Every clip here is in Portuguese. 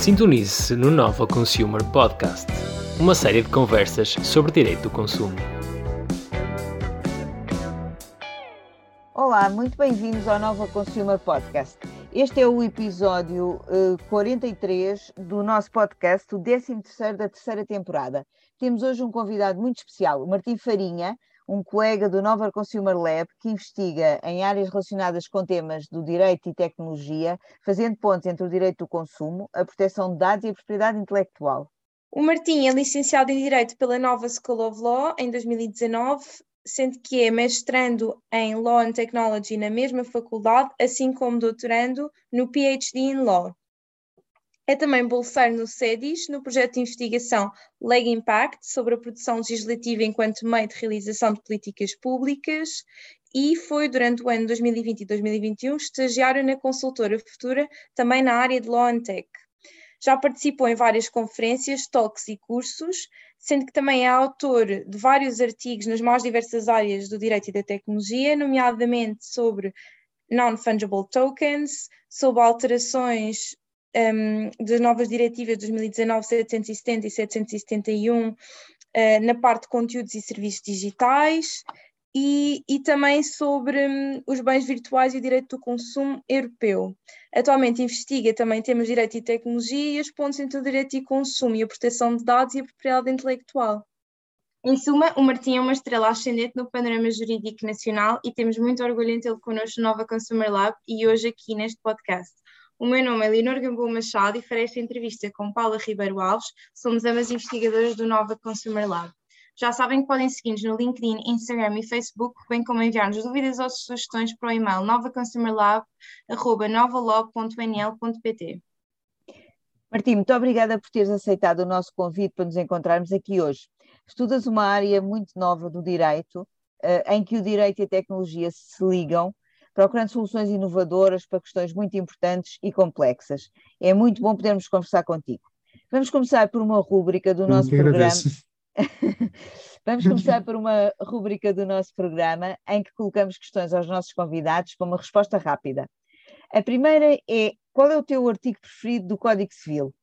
Sintonize-se no Nova Consumer Podcast, uma série de conversas sobre direito do consumo. Olá, muito bem-vindos ao Nova Consumer Podcast. Este é o episódio uh, 43 do nosso podcast, o 13 da terceira temporada. Temos hoje um convidado muito especial, o Martim Farinha, um colega do Nova Consumer Lab que investiga em áreas relacionadas com temas do direito e tecnologia, fazendo pontos entre o direito do consumo, a proteção de dados e a propriedade intelectual. O Martim é licenciado em Direito pela Nova School of Law em 2019, sendo que é mestrando em Law and Technology na mesma faculdade, assim como doutorando no PhD in Law. É também bolseiro no SEDIS, no projeto de investigação Leg Impact, sobre a produção legislativa enquanto meio de realização de políticas públicas, e foi durante o ano 2020 e 2021 estagiário na consultora Futura, também na área de Law and Tech. Já participou em várias conferências, talks e cursos, sendo que também é autor de vários artigos nas mais diversas áreas do direito e da tecnologia, nomeadamente sobre non-fungible tokens, sobre alterações um, das novas diretivas de 2019 770 e 771 uh, na parte de conteúdos e serviços digitais e, e também sobre um, os bens virtuais e o direito do consumo europeu. Atualmente investiga também temas de direito e tecnologia e os pontos entre o direito e consumo e a proteção de dados e a propriedade intelectual. Em suma, o Martim é uma estrela ascendente no panorama jurídico nacional e temos muito orgulho em tê-lo connosco no Nova Consumer Lab e hoje aqui neste podcast. O meu nome é Leonor Gamboa Machado e farei esta entrevista com Paula Ribeiro Alves. Somos ambas investigadoras do Nova Consumer Lab. Já sabem que podem seguir-nos no LinkedIn, Instagram e Facebook, bem como enviar-nos dúvidas ou sugestões para o e-mail novaconsumerlab.novalog.nl.pt. Martim, muito obrigada por teres aceitado o nosso convite para nos encontrarmos aqui hoje. Estudas uma área muito nova do direito, eh, em que o direito e a tecnologia se ligam procurando soluções inovadoras para questões muito importantes e complexas. É muito bom podermos conversar contigo. Vamos começar por uma rúbrica do nosso programa. Vamos começar por uma rúbrica do nosso programa em que colocamos questões aos nossos convidados para uma resposta rápida. A primeira é: qual é o teu artigo preferido do Código Civil?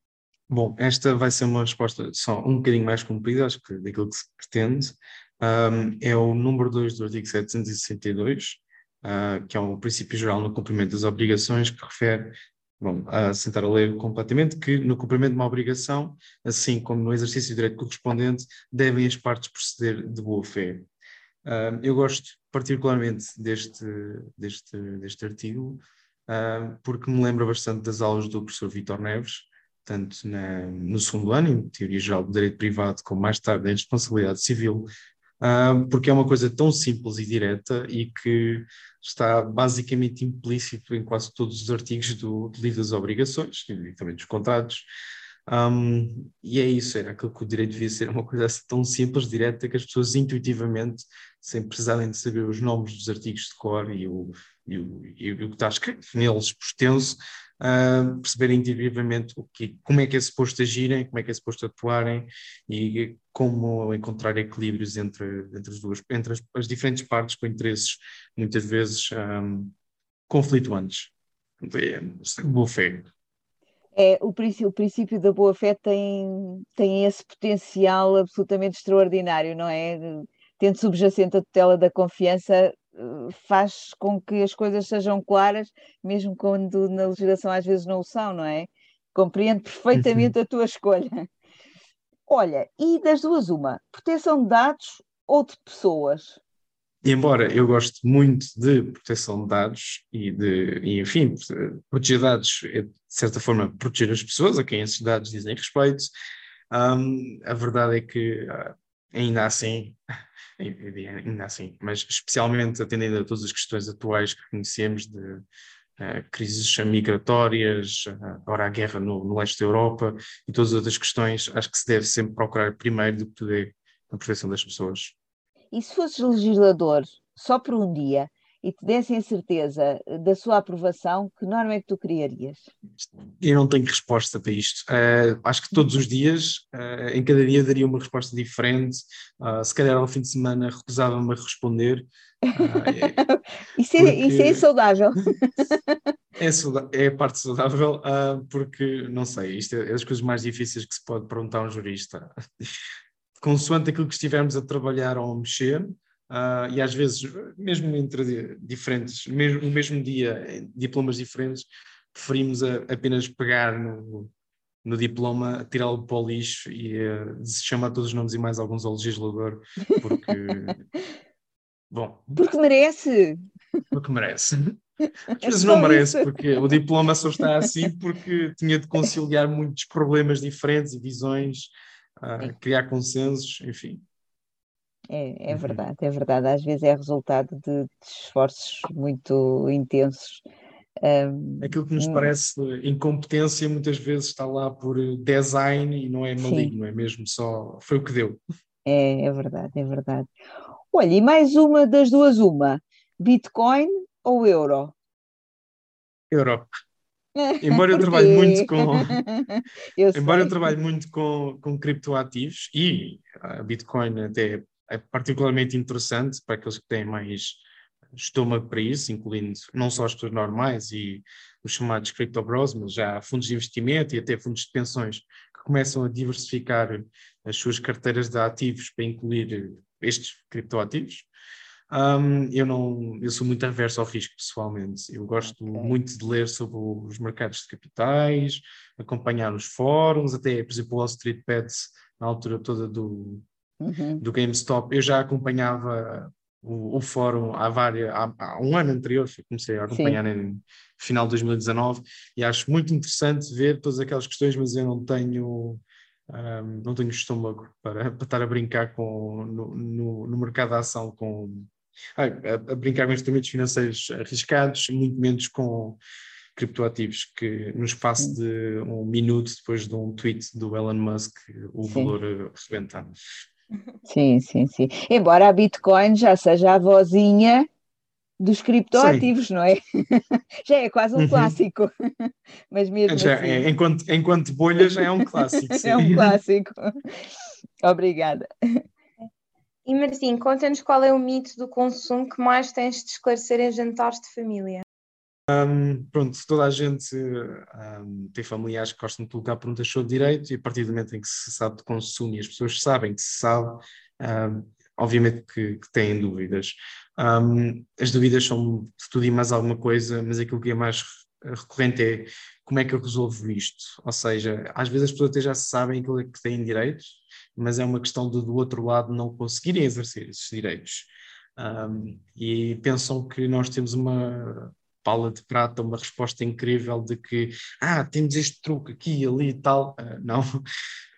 Bom, esta vai ser uma resposta só um bocadinho mais comprida, acho que daquilo que se pretende. Um, é o número 2 do artigo 762, uh, que é um princípio geral no cumprimento das obrigações, que refere, bom, a sentar a ler completamente, que no cumprimento de uma obrigação, assim como no exercício de direito correspondente, devem as partes proceder de boa fé. Uh, eu gosto particularmente deste, deste, deste artigo, uh, porque me lembra bastante das aulas do professor Vitor Neves, tanto na, no segundo ano, em Teoria Geral do Direito Privado, como mais tarde em Responsabilidade Civil, porque é uma coisa tão simples e direta e que está basicamente implícito em quase todos os artigos do, do livro das obrigações e também dos contratos. Um, e é isso, era aquilo que o direito devia ser, uma coisa assim tão simples, direta, que as pessoas intuitivamente, sem precisarem de saber os nomes dos artigos de cor e o, e o, e o que está escrito neles por extenso, uh, perceberem intuitivamente o que, como é que é suposto agirem, como é que é suposto atuarem e como encontrar equilíbrios entre, entre, as, duas, entre as, as diferentes partes com interesses muitas vezes um, conflituantes. É, boa fé. É, o, princípio, o princípio da boa-fé tem, tem esse potencial absolutamente extraordinário, não é? Tendo subjacente a tutela da confiança, faz com que as coisas sejam claras, mesmo quando na legislação às vezes não o são, não é? Compreendo perfeitamente uhum. a tua escolha. Olha, e das duas, uma, proteção de dados ou de pessoas? embora eu goste muito de proteção de dados e de, e, enfim, proteger dados é, de certa forma, proteger as pessoas a quem esses dados dizem respeito, um, a verdade é que ah, ainda assim ainda assim, mas especialmente atendendo a todas as questões atuais que conhecemos de uh, crises migratórias, uh, agora a guerra no, no, leste da Europa e todas as outras questões, acho que se deve sempre procurar primeiro do que é a proteção das pessoas. E se fosses legislador só por um dia, e te dessem a certeza da sua aprovação, que norma é que tu criarias? Eu não tenho resposta para isto. Uh, acho que todos os dias, uh, em cada dia, daria uma resposta diferente. Uh, se calhar ao fim de semana recusava-me a responder. isso, é, porque... isso é saudável. É, é a parte saudável, uh, porque, não sei, isto é, é das coisas mais difíceis que se pode perguntar a um jurista. Consoante aquilo que estivermos a trabalhar ou a mexer, uh, e às vezes, mesmo entre diferentes, mesmo, no mesmo dia, diplomas diferentes, preferimos a, apenas pegar no, no diploma, tirá-lo para o lixo e uh, chamar todos os nomes e mais alguns ao legislador, porque. bom. Porque merece! Porque merece. Às vezes não merece, porque o diploma só está assim porque tinha de conciliar muitos problemas diferentes e visões, uh, criar consensos, enfim. É, é uhum. verdade, é verdade. Às vezes é resultado de, de esforços muito intensos. Um, Aquilo que nos hum. parece incompetência muitas vezes está lá por design e não é maligno, sim. é mesmo só foi o que deu. É, é verdade, é verdade. Olha, e mais uma das duas, uma, Bitcoin ou euro? Euro. Embora eu trabalhe muito com eu embora eu trabalhe muito com, com criptoativos e a Bitcoin até é particularmente interessante para aqueles que têm mais estômago para isso, incluindo não só as pessoas normais e os chamados crypto bros, mas já fundos de investimento e até fundos de pensões que começam a diversificar as suas carteiras de ativos para incluir estes criptoativos. Um, eu não, eu sou muito averso ao risco pessoalmente. Eu gosto okay. muito de ler sobre os mercados de capitais, acompanhar os fóruns, até, por exemplo, o Wall Street Bets na altura toda do, uhum. do GameStop. Eu já acompanhava o, o fórum há, várias, há, há, um ano anterior, comecei a acompanhar Sim. em final de 2019 e acho muito interessante ver todas aquelas questões, mas eu não tenho um, não tenho estômago para, para estar a brincar com, no, no, no mercado da ação com, a, a brincar com instrumentos financeiros arriscados, muito menos com criptoativos, que no espaço de um minuto depois de um tweet do Elon Musk, o sim. valor rebenta. Sim, sim, sim. Embora a Bitcoin já seja a vozinha dos criptoativos, não é? já é quase um uhum. clássico. Mas mesmo já, assim... é, enquanto, enquanto bolha já é um clássico. é um clássico. Obrigada. E Martim, conta-nos qual é o mito do consumo que mais tens de esclarecer em jantares de família. Um, pronto, toda a gente um, tem familiares que gostam de colocar perguntas sobre direito e a partir do momento em que se sabe de consumo e as pessoas sabem que se sabe, um, obviamente que, que, têm dúvidas. as dúvidas são de tudo e mais alguma coisa, mas aquilo que é mais recorrente é como é que eu resolvo isto? Ou seja, às vezes as pessoas até já sabem aquilo que têm direitos, mas é uma questão de, do outro lado não conseguirem exercer esses direitos. E pensam que nós temos uma pala de prata, uma resposta incrível de que, ah, temos este truque aqui, ali e tal. Uh, não.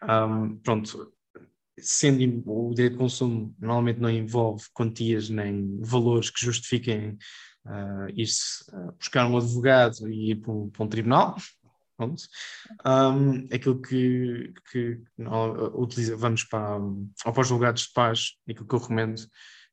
Um, pronto, sendo o direito de consumo normalmente não envolve quantias nem valores que justifiquem uh, ir-se uh, buscar um advogado e ir para um, para um tribunal, Pronto. Um, aquilo que, que utiliza, vamos para, para os julgados de paz, aquilo que eu recomendo,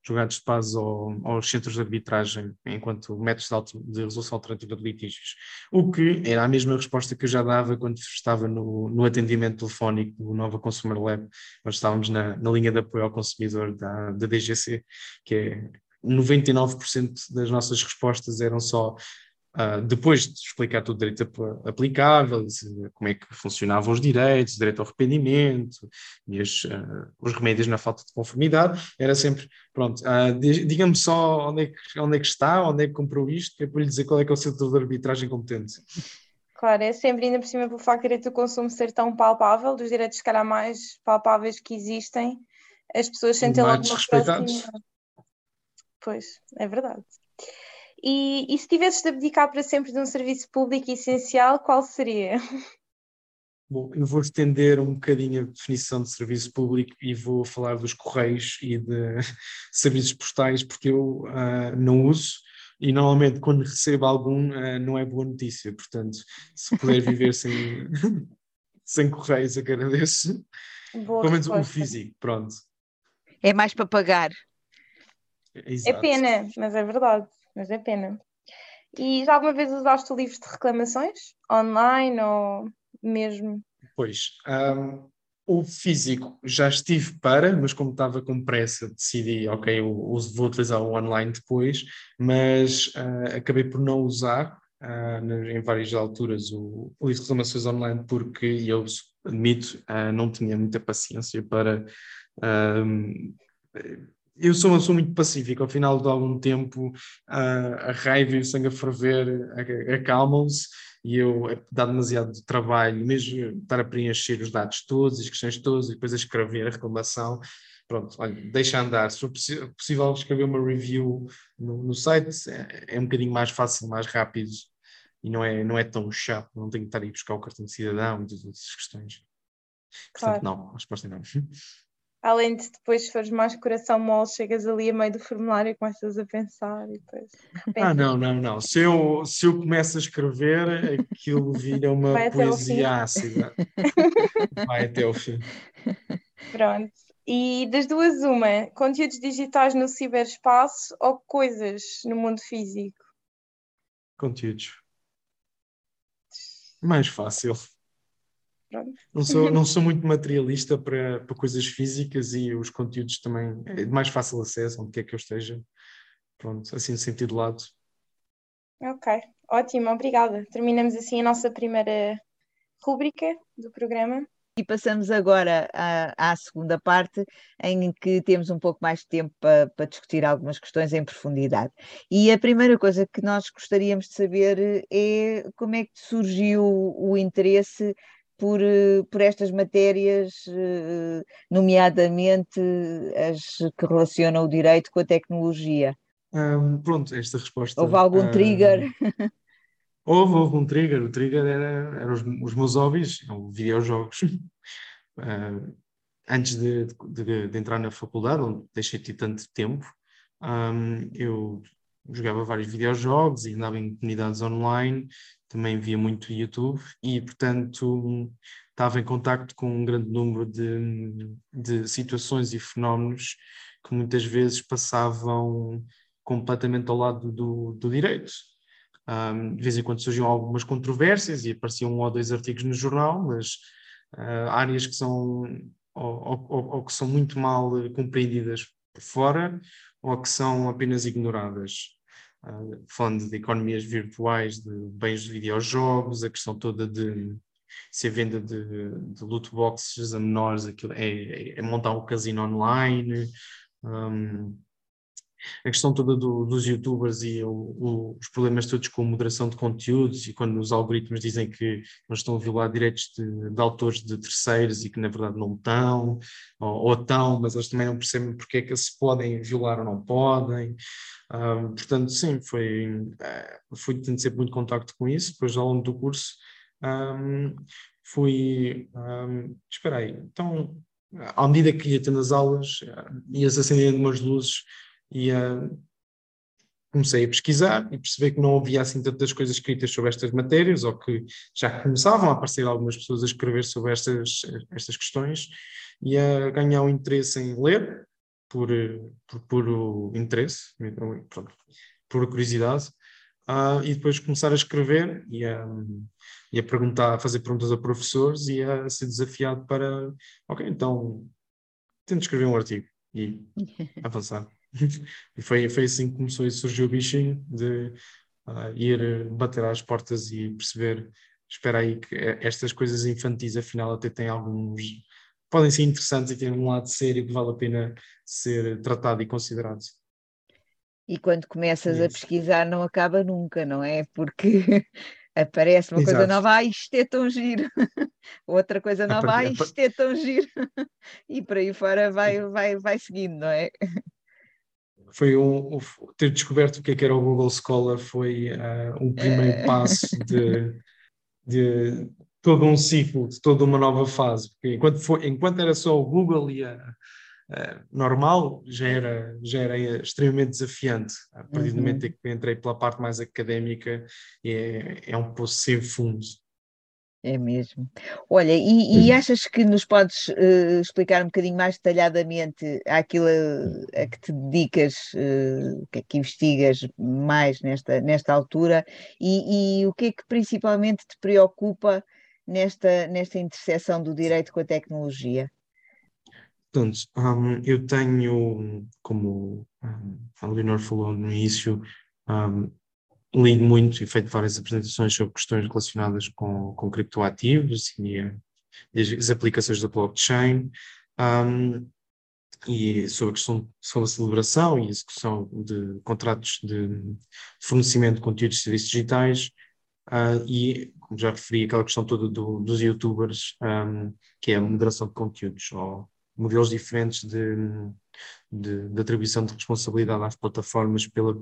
julgados de paz ao, aos centros de arbitragem enquanto métodos de, de, resolução alternativa de litígios. O que era a mesma resposta que eu já dava quando estava no, no atendimento telefónico do Nova Consumer Lab, nós estávamos na, na linha de apoio ao consumidor da, da DGC, que é 99% das nossas respostas eram só Uh, depois de explicar todo o direito aplicável, como é que funcionavam os direitos, o direito ao arrependimento e as, uh, os remédios na falta de conformidade, era sempre, pronto, uh, diga-me só onde é, que, onde é que está, onde é que comprou isto, que é para lhe dizer qual é que é o setor de arbitragem competente. Claro, é sempre ainda por cima pelo facto do direito do consumo ser tão palpável, dos direitos, se calhar, mais palpáveis que existem, as pessoas sentem logo uma Pois, é verdade. E, e se tivesses de abdicar para sempre de um serviço público essencial, qual seria? Bom, eu vou estender um bocadinho a definição de serviço público e vou falar dos correios e de serviços postais, porque eu uh, não uso e normalmente quando recebo algum uh, não é boa notícia. Portanto, se puder viver sem, sem correios, agradeço. Boa Pelo menos o físico, pronto. É mais para pagar. É pena, mas é verdade mas é pena. E já alguma vez usaste o livro de reclamações? Online ou mesmo? Pois. Um, o físico já estive para, mas como estava com pressa, decidi, ok, eu, vou utilizar o online depois, mas uh, acabei por não usar. uh, em várias alturas o, o de reclamações online porque eu admito, uh, não tinha muita paciência para. Eu sou uma pessoa muito pacífica, ao final de algum tempo a raiva e o sangue a ferver acalmam-se e eu dá demasiado trabalho, mesmo estar a preencher os dados todos, as questões todas e depois a escrever a reclamação, pronto, olha, deixa andar. Se for possível escrever uma review no, no site, é, é, um bocadinho mais fácil, mais rápido e não é, não é tão chato, não tenho que estar aí buscar o cartão de cidadão e todas essas questões. Portanto, claro. não, a resposta é não. Além de depois, se fores mais coração mole, chegas ali a meio do formulário e começas a pensar e depois. Ah, não, não, não. Se eu, se eu começo a escrever, aquilo vira uma poesia ácida. Vai até o fim. Pronto. E das duas, uma, conteúdos digitais no ciberespaço ou coisas no mundo físico? Conteúdos. Mais fácil. Não sou, não sou muito materialista para, para coisas físicas e os conteúdos também é de mais fácil acesso, onde quer que eu esteja. Pronto, assim no sentido de lado. Ok, ótimo, obrigada. Terminamos assim a nossa primeira rúbrica do programa. E passamos agora à, à, segunda parte, em que temos um pouco mais de tempo para, para, discutir algumas questões em profundidade. E a primeira coisa que nós gostaríamos de saber é como é que surgiu o interesse por, eh, por estas matérias, eh, nomeadamente as que relacionam o direito com a tecnologia? Um, pronto, esta resposta. Houve algum trigger? houve, houve um trigger. O trigger era, era os, os meus hobbies, videojogos. uh, antes de, de, de, entrar na faculdade, onde deixei de ter tanto tempo, um, eu jogava vários videojogos e andava em comunidades online também via muito YouTube e, portanto, estava em contacto com um grande número de, de situações e fenómenos que muitas vezes passavam completamente ao lado do, do direito. Um, de vez em quando surgiam algumas controvérsias e apareciam um ou dois artigos no jornal, mas uh, áreas que são ou, ou, ou, que são muito mal compreendidas por fora ou que são apenas ignoradas uh, falando de economias virtuais, de bens de videojogos, a questão toda de se a venda de, de loot boxes a menores aquilo é, é, é montar um casino online, um, a questão toda do, dos youtubers e o, o, os problemas todos com moderação de conteúdos e quando os algoritmos dizem que não estão a violar direitos de, de autores de terceiros e que na verdade não estão, ou, ou estão, mas eles também não percebem porque é que se podem violar ou não podem. Um, portanto, sim, foi, uh, fui tendo sempre muito contacto com isso, depois ao longo do curso um, fui, um, espera aí, então à medida que ia tendo as aulas, uh, ia-se acendendo umas luzes e uh, comecei a pesquisar e perceber que não havia assim tantas coisas escritas sobre estas matérias ou que já começavam a aparecer algumas pessoas a escrever sobre estas, estas questões e a ganhar um interesse em ler por, por puro interesse, pronto, por curiosidade, uh, e depois começar a escrever e a, e a perguntar, a fazer perguntas a professores e a ser desafiado para, ok, então tento escrever um artigo e avançar. E foi, foi assim que começou e surgiu o bichinho de uh, ir bater às portas e perceber, espera aí que estas coisas infantis afinal até têm alguns, podem ser interessantes e têm um lado sério que vale a pena ser tratado e considerado. E quando começas a pesquisar não acaba nunca, não é? Porque aparece uma Exato. coisa nova, ah, isto é tão giro, outra coisa nova, ah, isto é tão giro, e por aí fora vai, vai, vai seguindo, não é? Foi um, ter descoberto o que, é que era o Google Scholar foi uh, um primeiro passo de, de, todo um ciclo, de toda uma nova fase. Porque enquanto, foi, enquanto era só o Google e a, a normal, já era, já era extremamente desafiante. A partir do momento uhum. em que entrei pela parte mais académica, é, é um poço sem fundo. É mesmo. Olha, e, e achas que nos podes uh, explicar um bocadinho mais detalhadamente aquilo a, a que te dedicas, uh, o que é que investigas mais nesta, nesta altura e, e, o que é que principalmente te preocupa nesta, nesta interseção do direito com a tecnologia? Portanto, um, eu tenho, como um, a Leonor falou no início, um, lido muito e feito várias apresentações sobre questões relacionadas com, com criptoativos e, as aplicações da blockchain. Um, e sobre a questão sobre a celebração e execução de contratos de fornecimento de conteúdos e serviços digitais, uh, e, como já referi, aquela questão toda do, dos youtubers, um, que é a moderação de conteúdos, ou modelos diferentes de, de, de atribuição de responsabilidade às plataformas pela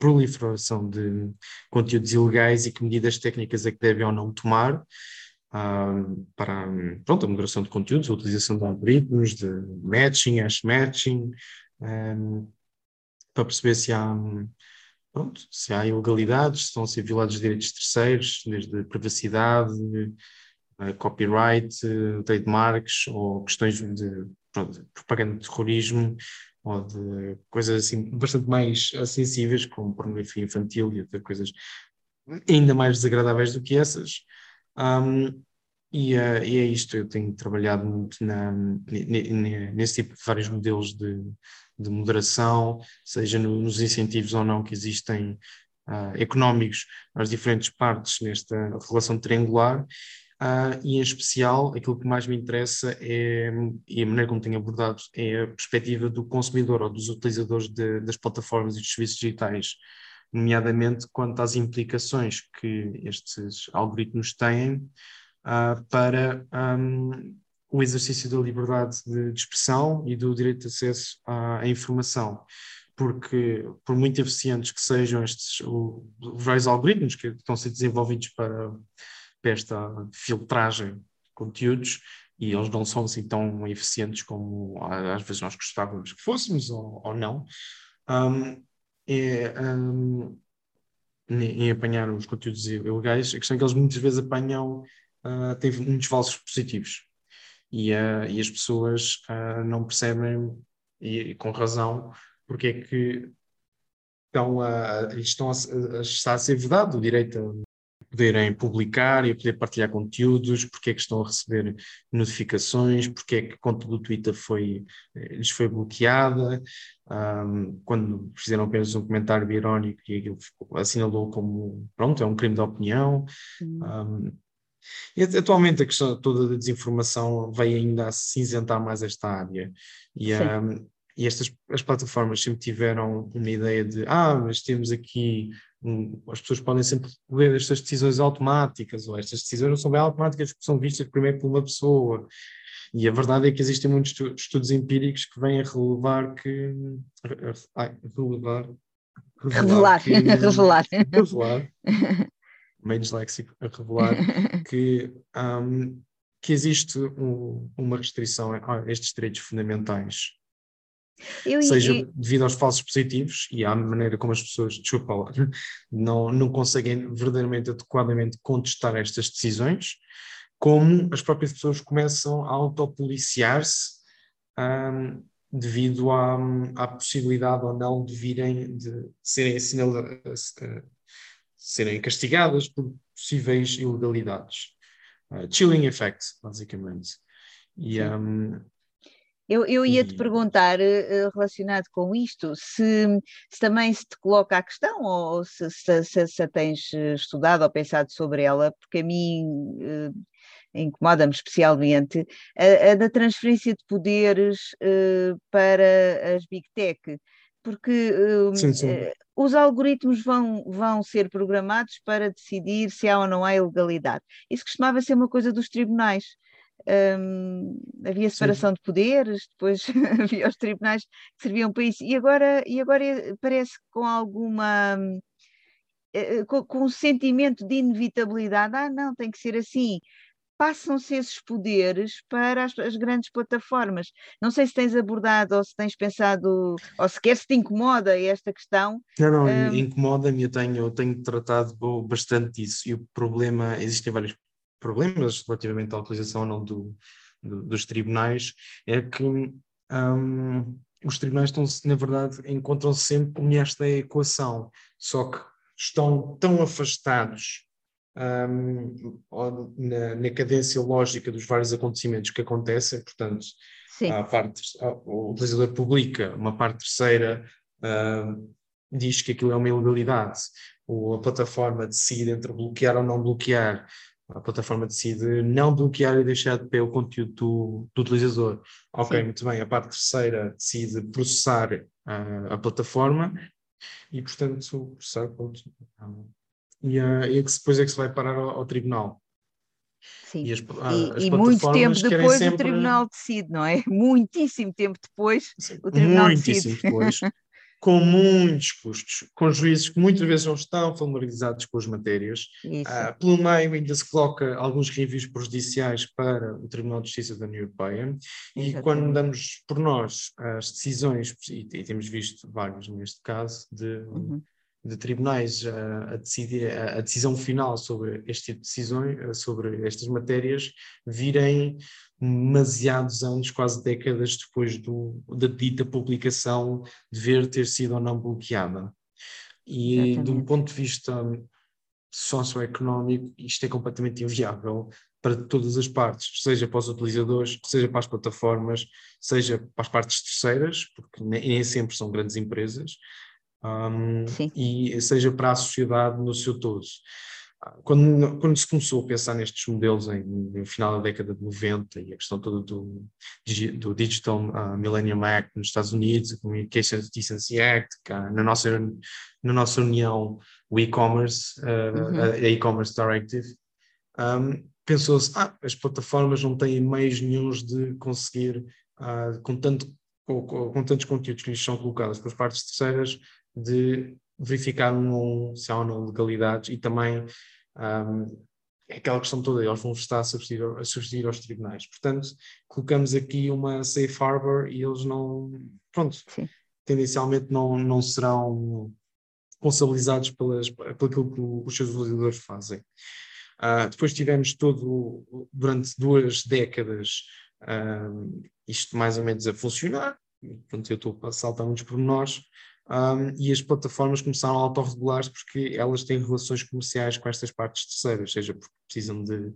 proliferação de conteúdos ilegais e que medidas técnicas é que devem ou não tomar uh, para pronto, a moderação de conteúdos, a utilização de algoritmos, de matching, hash matching, um, para perceber se há, pronto, se há ilegalidades, se estão a ser violados os direitos terceiros, desde privacidade, uh, copyright, trademarks ou questões de pronto, propaganda de terrorismo ou de coisas assim bastante mais sensíveis, como pornografia infantil e até coisas ainda mais desagradáveis do que essas. Um, e, uh, e, é isto, eu tenho trabalhado muito na, nesse tipo de vários modelos de, de moderação, seja no, nos incentivos ou não que existem uh, económicos às diferentes partes nesta relação triangular, uh, e em especial aquilo que mais me interessa é, e a maneira como tenho abordado, é a perspectiva do consumidor ou dos utilizadores de, das plataformas e dos serviços digitais nomeadamente quanto às implicações que estes algoritmos têm uh, para um, o exercício da liberdade de, de, expressão e do direito de acesso à, à, informação. Porque, por muito eficientes que sejam estes os vários algoritmos que estão a ser desenvolvidos para, para esta filtragem de conteúdos, e eles não são assim tão eficientes como às vezes nós gostávamos que fôssemos ou, ou não. Um, é, um, em apanhar os conteúdos ilegais, a questão é que eles muitas vezes apanham, uh, têm muitos falsos positivos e, uh, e as pessoas uh, não percebem, e, e, com razão, porque é que estão a, estão a, a, está a ser vedado o direito a poderem publicar e a poder partilhar conteúdos, porque é que estão a receber notificações, porque é que a conta do Twitter foi, eh, lhes foi bloqueada, um, quando fizeram apenas um comentário irónico e aquilo assinalou como, pronto, é um crime de opinião. Um, e atualmente a questão toda da desinformação vai ainda a cinzentar mais esta área. E, um, e estas as plataformas sempre tiveram uma ideia de ah, mas temos aqui um, as pessoas podem sempre ler estas decisões automáticas, ou estas decisões não são bem automáticas porque são vistas primeiro por uma pessoa. E a verdade é que existem muitos estudos empíricos que vêm a relevar que. Ai, relevar. Revelar. Que, revelar. Revelar. meio disléxico, a revelar que, um, que existe um, uma restrição a estes direitos fundamentais eu, seja eu... devido aos falsos positivos e à maneira como as pessoas, desculpa lá, não, não conseguem verdadeiramente adequadamente contestar estas decisões, como as próprias pessoas começam a autopoliciar-se um, devido à, à possibilidade ou não de virem, de serem, uh, serem castigadas por possíveis ilegalidades. Uh, chilling effect, basicamente. E, um, eu, eu ia te perguntar, uh, relacionado com isto, se, se, também se te coloca a questão ou se, se, se, se a tens eh, estudado ou pensado sobre ela, porque a mim uh, incomoda-me especialmente, a, a, da transferência de poderes uh, para as Big Tech, porque sim, sim. os algoritmos vão, vão ser programados para decidir se há ou não há ilegalidade. Isso costumava ser uma coisa dos tribunais um, havia separação Sim. de poderes, depois havia os tribunais que serviam para isso, e agora, e agora parece com alguma. Eh, com, com um sentimento de inevitabilidade, ah, não, tem que ser assim, passam-se esses poderes para as, as, grandes plataformas. Não sei se tens abordado ou se tens pensado, ou sequer se te incomoda esta questão. Não, não, um... incomoda-me, eu tenho, eu tenho tratado bastante disso e o problema, existem vários problemas relativamente à utilização ou não do, do, dos tribunais é que um, os tribunais estão, na verdade, encontram-se sempre nesta equação, só que estão tão afastados um, na, na, cadência lógica dos vários acontecimentos que acontecem, portanto, a parte, o utilizador publica, uma parte terceira uh, diz que aquilo é uma ilegalidade, ou a plataforma decide entre bloquear ou não bloquear, a plataforma decide não bloquear e deixar de pé o conteúdo do, do utilizador. Ok, Sim. muito bem. A parte terceira decide processar a, a plataforma e, portanto, processar ponto. E, uh, e depois é que se vai parar ao, ao tribunal. Sim. E, as, e, e muito tempo depois sempre... o tribunal decide, não é? Muitíssimo tempo depois Sim, o tribunal muitíssimo decide. depois. com muitos custos, com juízes que muitas vezes não estão familiarizados com as matérias. Uh, pelo meio ainda se coloca alguns reviews prejudiciais para o Tribunal de Justiça da União Europeia e quando damos por nós as decisões, e, e temos visto vários neste caso, de, uhum. de tribunais a, a, decidir, a, a, decisão final sobre este tipo de decisões, sobre estas matérias, virem demasiados anos, quase décadas depois do, da dita publicação, dever ter sido ou não bloqueada. E Exatamente. de um ponto de vista socioeconómico, isto é completamente inviável para todas as partes, seja para os utilizadores, seja para as plataformas, seja para as partes terceiras, porque nem sempre são grandes empresas, um, e seja para a sociedade no seu todo. Quando, quando se começou a pensar nestes modelos em, no final da década de 90 e a questão toda do, do Digital uh, Millennium Act nos Estados Unidos, o Communications Decency Act, cá, na, nossa, na nossa união, o e-commerce, uh, uhum. a e-commerce Directive, um, pensou-se, ah, as plataformas não têm meios nenhums de conseguir, uh, com, tanto, com, com, tantos conteúdos que lhes são colocados pelas partes terceiras, de verificar um, se há ou não legalidades e também um, é aquela questão toda, eles vão estar a substituir, a substituir aos tribunais. Portanto, colocamos aqui uma safe harbor e eles não, pronto, Sim. tendencialmente não, não serão responsabilizados pelas, aquilo que os seus utilizadores fazem. Uh, depois tivemos todo, durante duas décadas, uh, isto mais ou menos a funcionar. Pronto, eu estou a saltar muitos pormenores, um, e as plataformas começaram a autorregular-se porque elas têm relações comerciais com estas partes terceiras, seja porque precisam de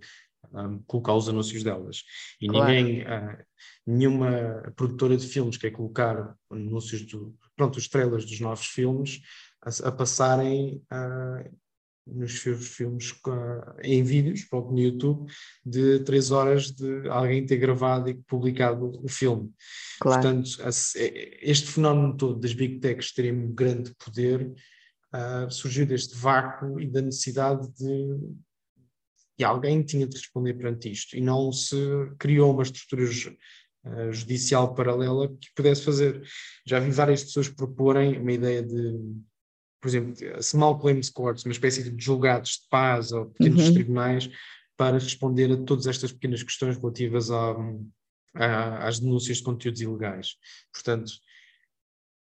um, colocar os anúncios delas. E claro. ninguém, uh, nenhuma produtora de filmes quer colocar anúncios, do, pronto, os trailers dos novos filmes a, a passarem uh, nos seus filmes em vídeos, próprio no YouTube, de três horas de alguém ter gravado e publicado o filme. Claro. Portanto, é, este fenómeno todo das big techs terem um grande poder uh, surgiu deste vácuo e da necessidade de e alguém tinha de responder perante isto e não se criou uma estrutura uh, judicial paralela que pudesse fazer. Já vi várias pessoas proporem uma ideia de por exemplo, small claims courts, uma espécie de julgados de paz ou pequenos uhum. tribunais para responder a todas estas pequenas questões relativas a, a, às denúncias de conteúdos ilegais. Portanto,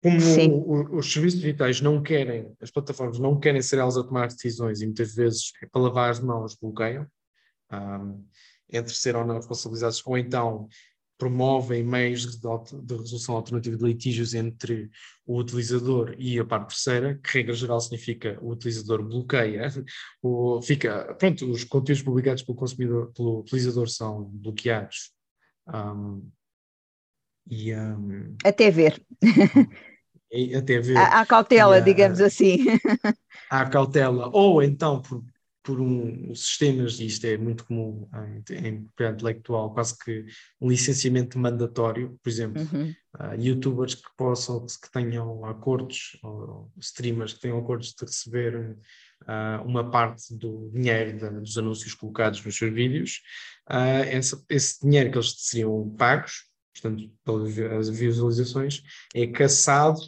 como o, os serviços digitais não querem, as plataformas não querem ser elas a tomar decisões e muitas vezes é para lavar as mãos bloqueiam, um, entre ser ou não responsabilizados, ou então promovem meios de, resolução alternativa de litígios entre o utilizador e a parte terceira, que regra geral significa o utilizador bloqueia, o, fica, pronto, os conteúdos publicados pelo consumidor, pelo utilizador são bloqueados. Um, e, um, até ver. até ver. Há, cautela, digamos assim. Há cautela, ou então por por um, sistemas, e isto é muito comum em, em propriedade intelectual, quase que um licenciamento mandatório, por exemplo, uhum. uh, youtubers que possam, que tenham acordos, ou streamers que tenham acordos de receber uh, uma parte do dinheiro da, dos anúncios colocados nos seus vídeos, uh, essa, esse dinheiro que eles seriam pagos, portanto, pelas visualizações, é caçado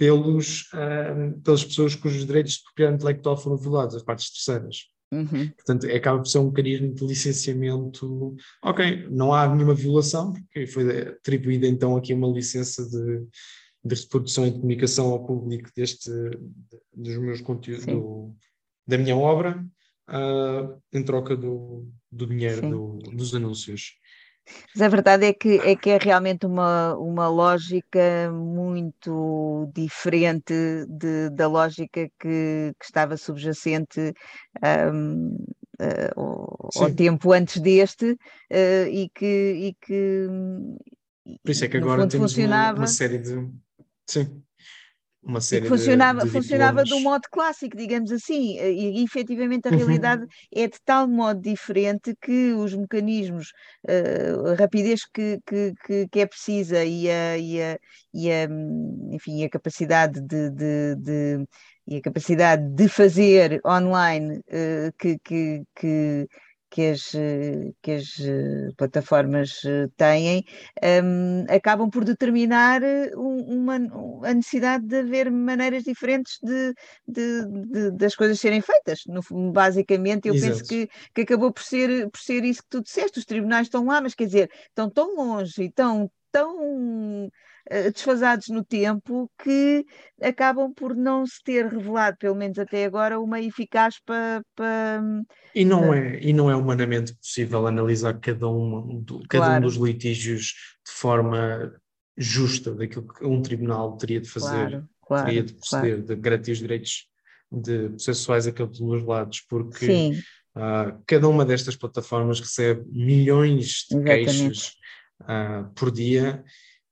pelos, uh, pelas pessoas cujos direitos de propriedade intelectual foram violados, as partes terceiras. Uhum. Portanto, acaba por ser um mecanismo de licenciamento. Ok, não há nenhuma violação, porque foi atribuída então aqui uma licença de, de reprodução e de comunicação ao público deste, dos meus conteúdos, do, da minha obra, uh, em troca do, do dinheiro do, dos anúncios. Mas a verdade é que é, que é realmente uma, uma lógica muito diferente de, da lógica que, que estava subjacente um, uh, eh, ao, ao, tempo antes deste uh, e que. E que Por isso é que agora temos uma, uma, série de. Sim. Uma série funcionava, de, de funcionava do modo clássico, digamos assim, e, e efetivamente a uhum. realidade é de tal modo diferente que os mecanismos, uh, a rapidez que, que, que, que, é precisa e a, e a, e a, enfim, a capacidade de, de, de e a capacidade de fazer online uh, que, que, que, que as, que as eh, plataformas eh, têm, um, acabam por determinar eh, uma, a necessidade de haver maneiras diferentes de, de, de das coisas serem feitas. No, basicamente, eu Exato. penso que, que acabou por ser, por ser isso que tu disseste. Os tribunais estão lá, mas quer dizer, estão tão longe e estão tão uh, desfasados no tempo que acabam por não se ter revelado, pelo menos até agora, uma eficaz para. Pa, e, não é, e não é humanamente possível analisar cada um, do, cada claro. um dos litígios de forma justa daquilo que um tribunal teria de fazer, claro, claro, teria de proceder, de garantir os direitos de processuais a cada um dos lados, porque uh, cada uma destas plataformas recebe milhões de Exatamente. queixas uh, por dia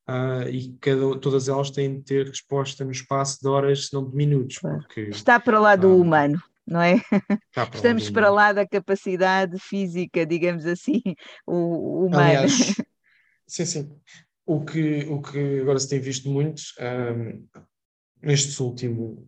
uh, e cada, todas elas têm de ter resposta no espaço de horas, se não de minutos. Porque, Está para lá do uh, humano. Não é? Para Estamos para lá da capacidade física, digamos assim, o, humano. Aliás, sim, sim. O que, o que agora se tem visto muito um, nestes últimos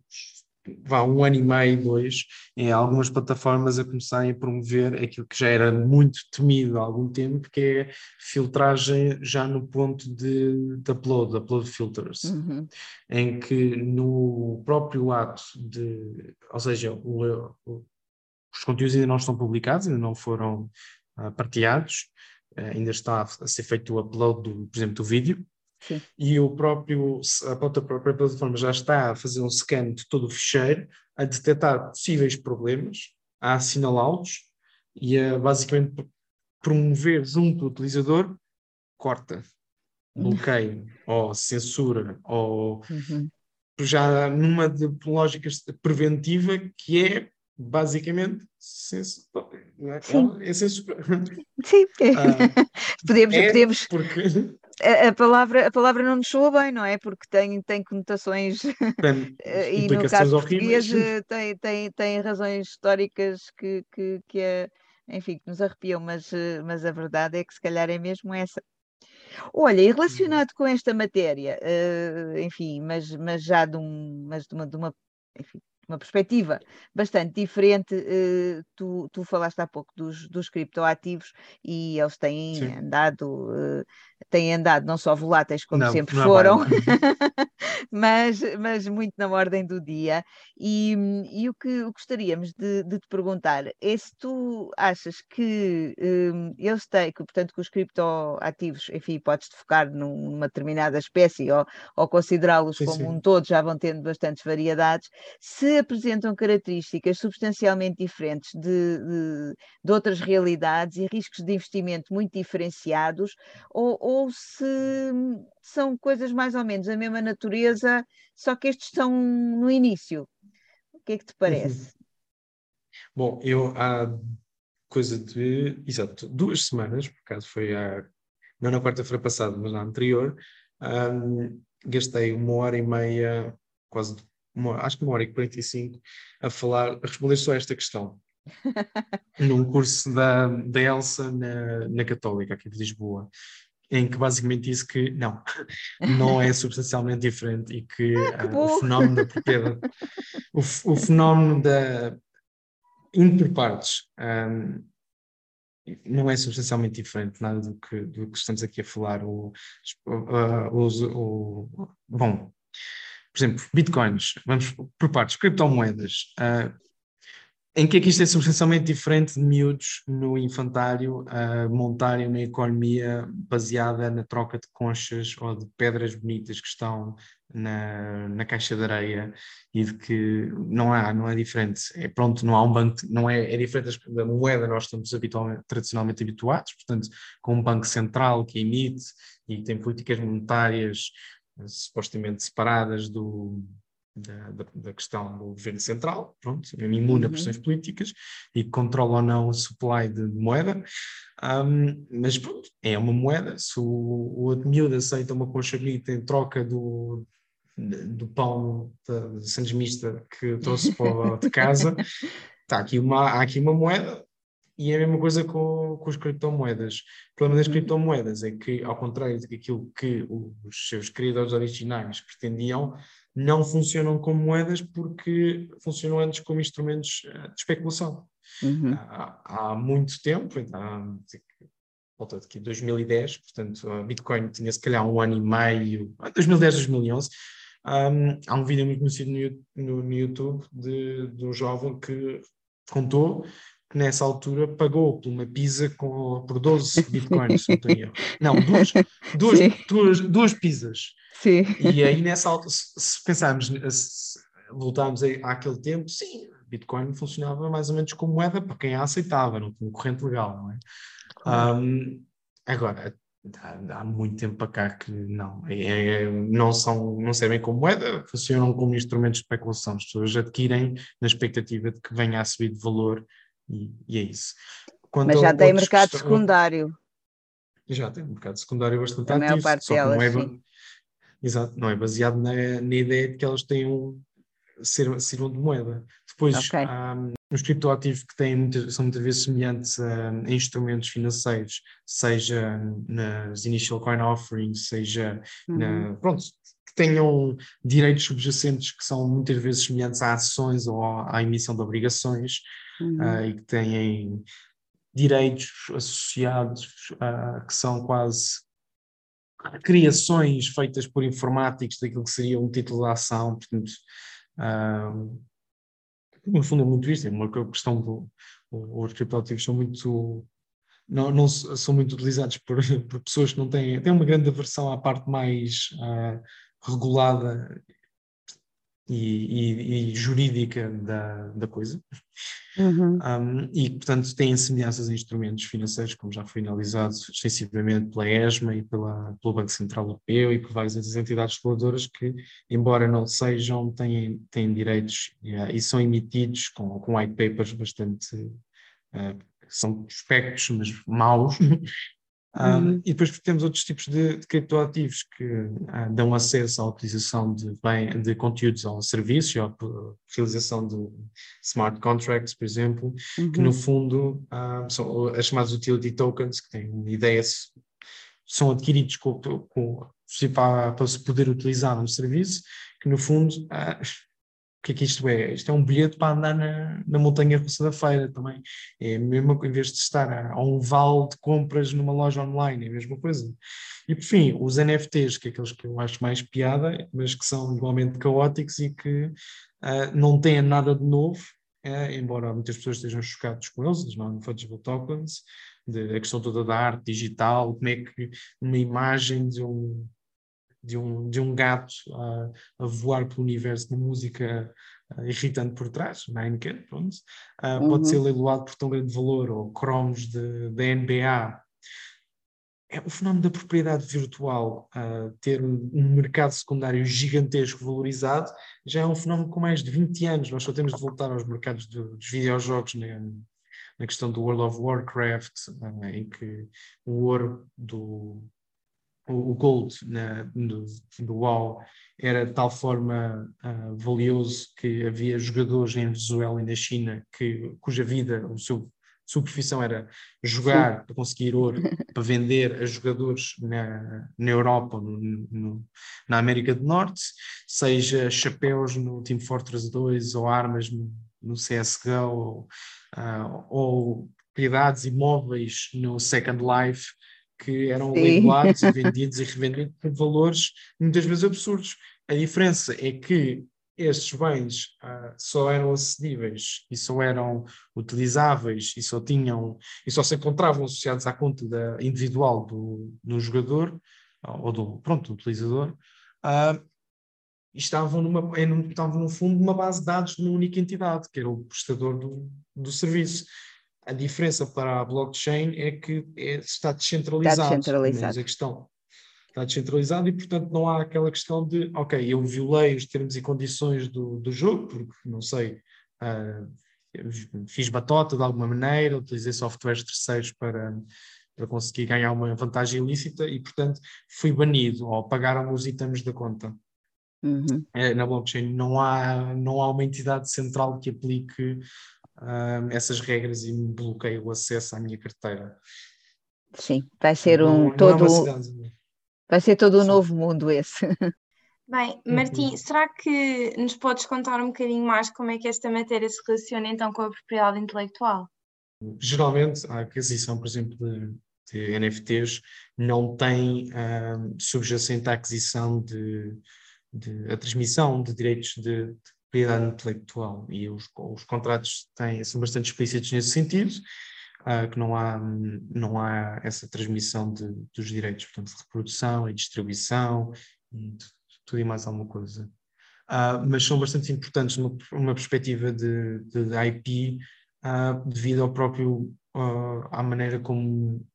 vá, um ano e meio, dois, em algumas plataformas a começarem a promover aquilo que já era muito temido há algum tempo, que é filtragem já no ponto de, de upload, upload filters, uhum. em que no próprio ato de, ou seja, o, o, os conteúdos ainda não estão publicados, ainda não foram uh, partilhados, uh, ainda está a ser feito o upload, do, por exemplo, do vídeo, Sim. e o próprio, a própria plataforma já está a fazer um scan de todo o ficheiro, a detectar possíveis problemas, a assinalá-los e a basicamente promover junto ao utilizador, corta, bloqueia ou censura ou uhum. já numa de lógica preventiva que é basicamente censura. É? É. Sim, ah, podemos, é podemos, porque a, palavra, a palavra não nos soa bem, não é? Porque tem, tem conotações tem eh, e no caso português eh, tem, tem, tem razões históricas que, que, que é, enfim, que nos arrepiam, mas, eh, mas a verdade é que se calhar é mesmo essa. Olha, e relacionado com esta matéria, uh, enfim, mas, mas já de, um, mas de uma, de uma enfim, uma perspectiva bastante diferente. Uh, tu, tu falaste há pouco dos, dos criptoativos e eles têm Sim. andado, uh, têm andado não só voláteis como não, sempre não foram, mas, mas muito na ordem do dia. E, e o que gostaríamos de, de, te perguntar é se tu achas que um, eles têm, que, portanto, que os criptoativos, enfim, podes-te focar numa determinada espécie ou, ou considerá-los como sim. um todo, já vão tendo bastantes variedades, se apresentam características substancialmente diferentes de, de, de outras realidades e riscos de investimento muito diferenciados, ou, ou se são coisas mais ou menos da mesma natureza, só que estes estão no início. O que é que te parece? Uhum. Bom, eu há coisa de, exato, duas semanas, por acaso foi há, não na quarta-feira passada, mas na anterior, um, gastei uma hora e meia, quase, uma, acho que uma hora e quarenta e cinco, a falar, a responder só a esta questão. num curso da, da Elsa na, na Católica, aqui de Lisboa em que basicamente disse que não, não é substancialmente diferente e que, ah, que uh, o fenómeno da propriedade, o, o fenómeno da interpartes um, não é substancialmente diferente nada do que, do que estamos aqui a falar. O, uh, o, o, bom, por exemplo, bitcoins, vamos por partes, criptomoedas. Uh, em que é que isto é substancialmente diferente de miúdos no infantário a montarem uma economia baseada na troca de conchas ou de pedras bonitas que estão na, na caixa de areia e de que não há, não é diferente. É pronto, não há um banco, não é, é diferente da moeda, nós estamos habitualmente, tradicionalmente habituados, portanto, com um banco central que emite e tem políticas monetárias eh, supostamente separadas do, da, da, da, questão do governo central, pronto, imune a uhum. pressões políticas e controla ou não o supply de, de moeda, um, mas pronto, é uma moeda, se o, o miúdo aceita uma concha bonita em troca do, do pão de Santos Mista que trouxe para de casa, tá aqui uma, há aqui uma moeda e é a mesma coisa com, com as criptomoedas. O problema das uhum. criptomoedas é que, ao contrário daquilo que os seus criadores originais pretendiam, não funcionam como moedas porque funcionam antes como instrumentos eh, de especulação. Uhum. Há, há, muito tempo, há volta de 2010, portanto, a Bitcoin tinha se calhar um ano e meio, 2010, 2011. Um, há um vídeo muito conhecido no, no, no YouTube de, de um jovem que contou que nessa altura pagou por uma pizza com, por 12 bitcoins, não, não duas, duas, duas, duas pizzas. Sim. E aí nessa altura, se pensarmos, se voltarmos àquele tempo, sim, Bitcoin funcionava mais ou menos como moeda para quem a aceitava, não tinha corrente legal, não é? Um, agora, há, há, muito tempo para cá que não, é, é, não, são, não servem como moeda, funcionam como instrumentos de especulação. As pessoas adquirem na expectativa de que venha a subir de valor e, e é isso. Quanto Mas já tem mercado questão, secundário. Já tem um mercado secundário bastante a ativo. Maior parte delas, não é, sim. Exato, não é baseado na, na ideia de que elas tenham ser, sirvam de moeda. Depois, okay. um, os criptoativos que têm muitas, são muitas vezes semelhantes a, a, instrumentos financeiros, seja nas initial coin offerings, seja uhum. na, pronto, que tenham direitos subjacentes que são muitas vezes semelhantes a ações ou à emissão de obrigações uhum. uh, e que têm direitos associados uh, que são quase criações feitas por informáticos daquilo que seria um título de ação, portanto, uh, no fundo é muito isto, é uma questão do os criptoativos são muito não, não são muito utilizados por, por, pessoas que não têm, têm uma grande aversão à parte mais uh, regulada e, e, e, jurídica da, da coisa. Uhum. Um, e, portanto, têm semelhanças em instrumentos financeiros, como já foi analisado extensivamente pela ESMA e pela, pelo Banco Central Europeu e por várias entidades reguladoras que, embora não sejam, têm, têm direitos yeah, e são emitidos com, com white papers bastante. Uh, são aspectos, mas maus, Uhum. e depois temos outros tipos de, de criptoativos que uh, dão acesso à utilização de, bem, de conteúdos ao serviço, à utilização de smart contracts, por exemplo, uhum. que no fundo uh, são as chamadas utility tokens, que têm uma ideia, são adquiridos com, com, para, para se poder utilizar no serviço, que no fundo uh, o que é que isto é? Isto é um bilhete para andar na, na montanha russa da feira também. É mesmo em vez de estar a, a, um vale de compras numa loja online, é a mesma coisa. E por fim, os NFTs, que é aqueles que eu acho mais piada, mas que são igualmente caóticos e que uh, não têm nada de novo, uh, embora muitas pessoas estejam chocadas com eles, os non-fungible tokens, de, a questão toda da arte digital, como é que uma imagem de um de um, de um gato a, a voar pelo universo de música uh, irritante por trás, Heineken, pronto, uh, uhum. pode ser leiloado por tão grande valor, ou cromos da NBA. É o fenómeno da propriedade virtual uh, ter um, um, mercado secundário gigantesco valorizado já é um fenómeno com mais de 20 anos. Nós só temos de voltar aos mercados do, dos videojogos né? na questão do World of Warcraft, em que o ouro do, o, gold na, do, do WoW era de tal forma uh, valioso que havia jogadores em Venezuela e na China que, cuja vida, o seu sua profissão era jogar para conseguir ouro, para vender a jogadores na, na Europa, no, no, na América do Norte, seja chapéus no Team Fortress 2 ou armas no, no CSGO ou, uh, ou propriedades imóveis no Second Life que eram leiloados e vendidos e revendidos por valores muitas vezes absurdos. A diferença é que estes bens uh, só eram acessíveis e só eram utilizáveis e só tinham e só se encontravam associados à conta da, individual do, do jogador ou do pronto do utilizador uh, estavam numa estavam no fundo numa base de dados de uma única entidade que era o prestador do, do serviço a diferença para a blockchain é que é, está descentralizado. Está descentralizado. a questão está descentralizado e, portanto, não há aquela questão de, ok, eu violei os termos e condições do, do jogo, porque, não sei, uh, fiz batota de alguma maneira, utilizei softwares terceiros para, para conseguir ganhar uma vantagem ilícita e, portanto, fui banido ou pagaram os itens da conta. Uhum. É, na blockchain não há, não há uma entidade central que aplique uh, essas regras e me bloqueie o acesso à minha carteira. Sim, vai ser um não, todo. Não é vai ser todo um novo mundo esse. Bem, Martim, uhum. será que nos podes contar um bocadinho mais como é que esta matéria se relaciona então com a propriedade intelectual? Geralmente, a aquisição, por exemplo, de, de NFTs não tem uh, subjacente à aquisição de, de, a transmissão de direitos de, de propriedade intelectual e os, os contratos têm, são bastante explícitos nesse sentido, uh, que não há, não há essa transmissão de, dos direitos, portanto, de reprodução e distribuição e tudo e mais alguma coisa. Uh, mas são bastante importantes numa, perspectiva de, de IP uh, devido ao próprio, à maneira como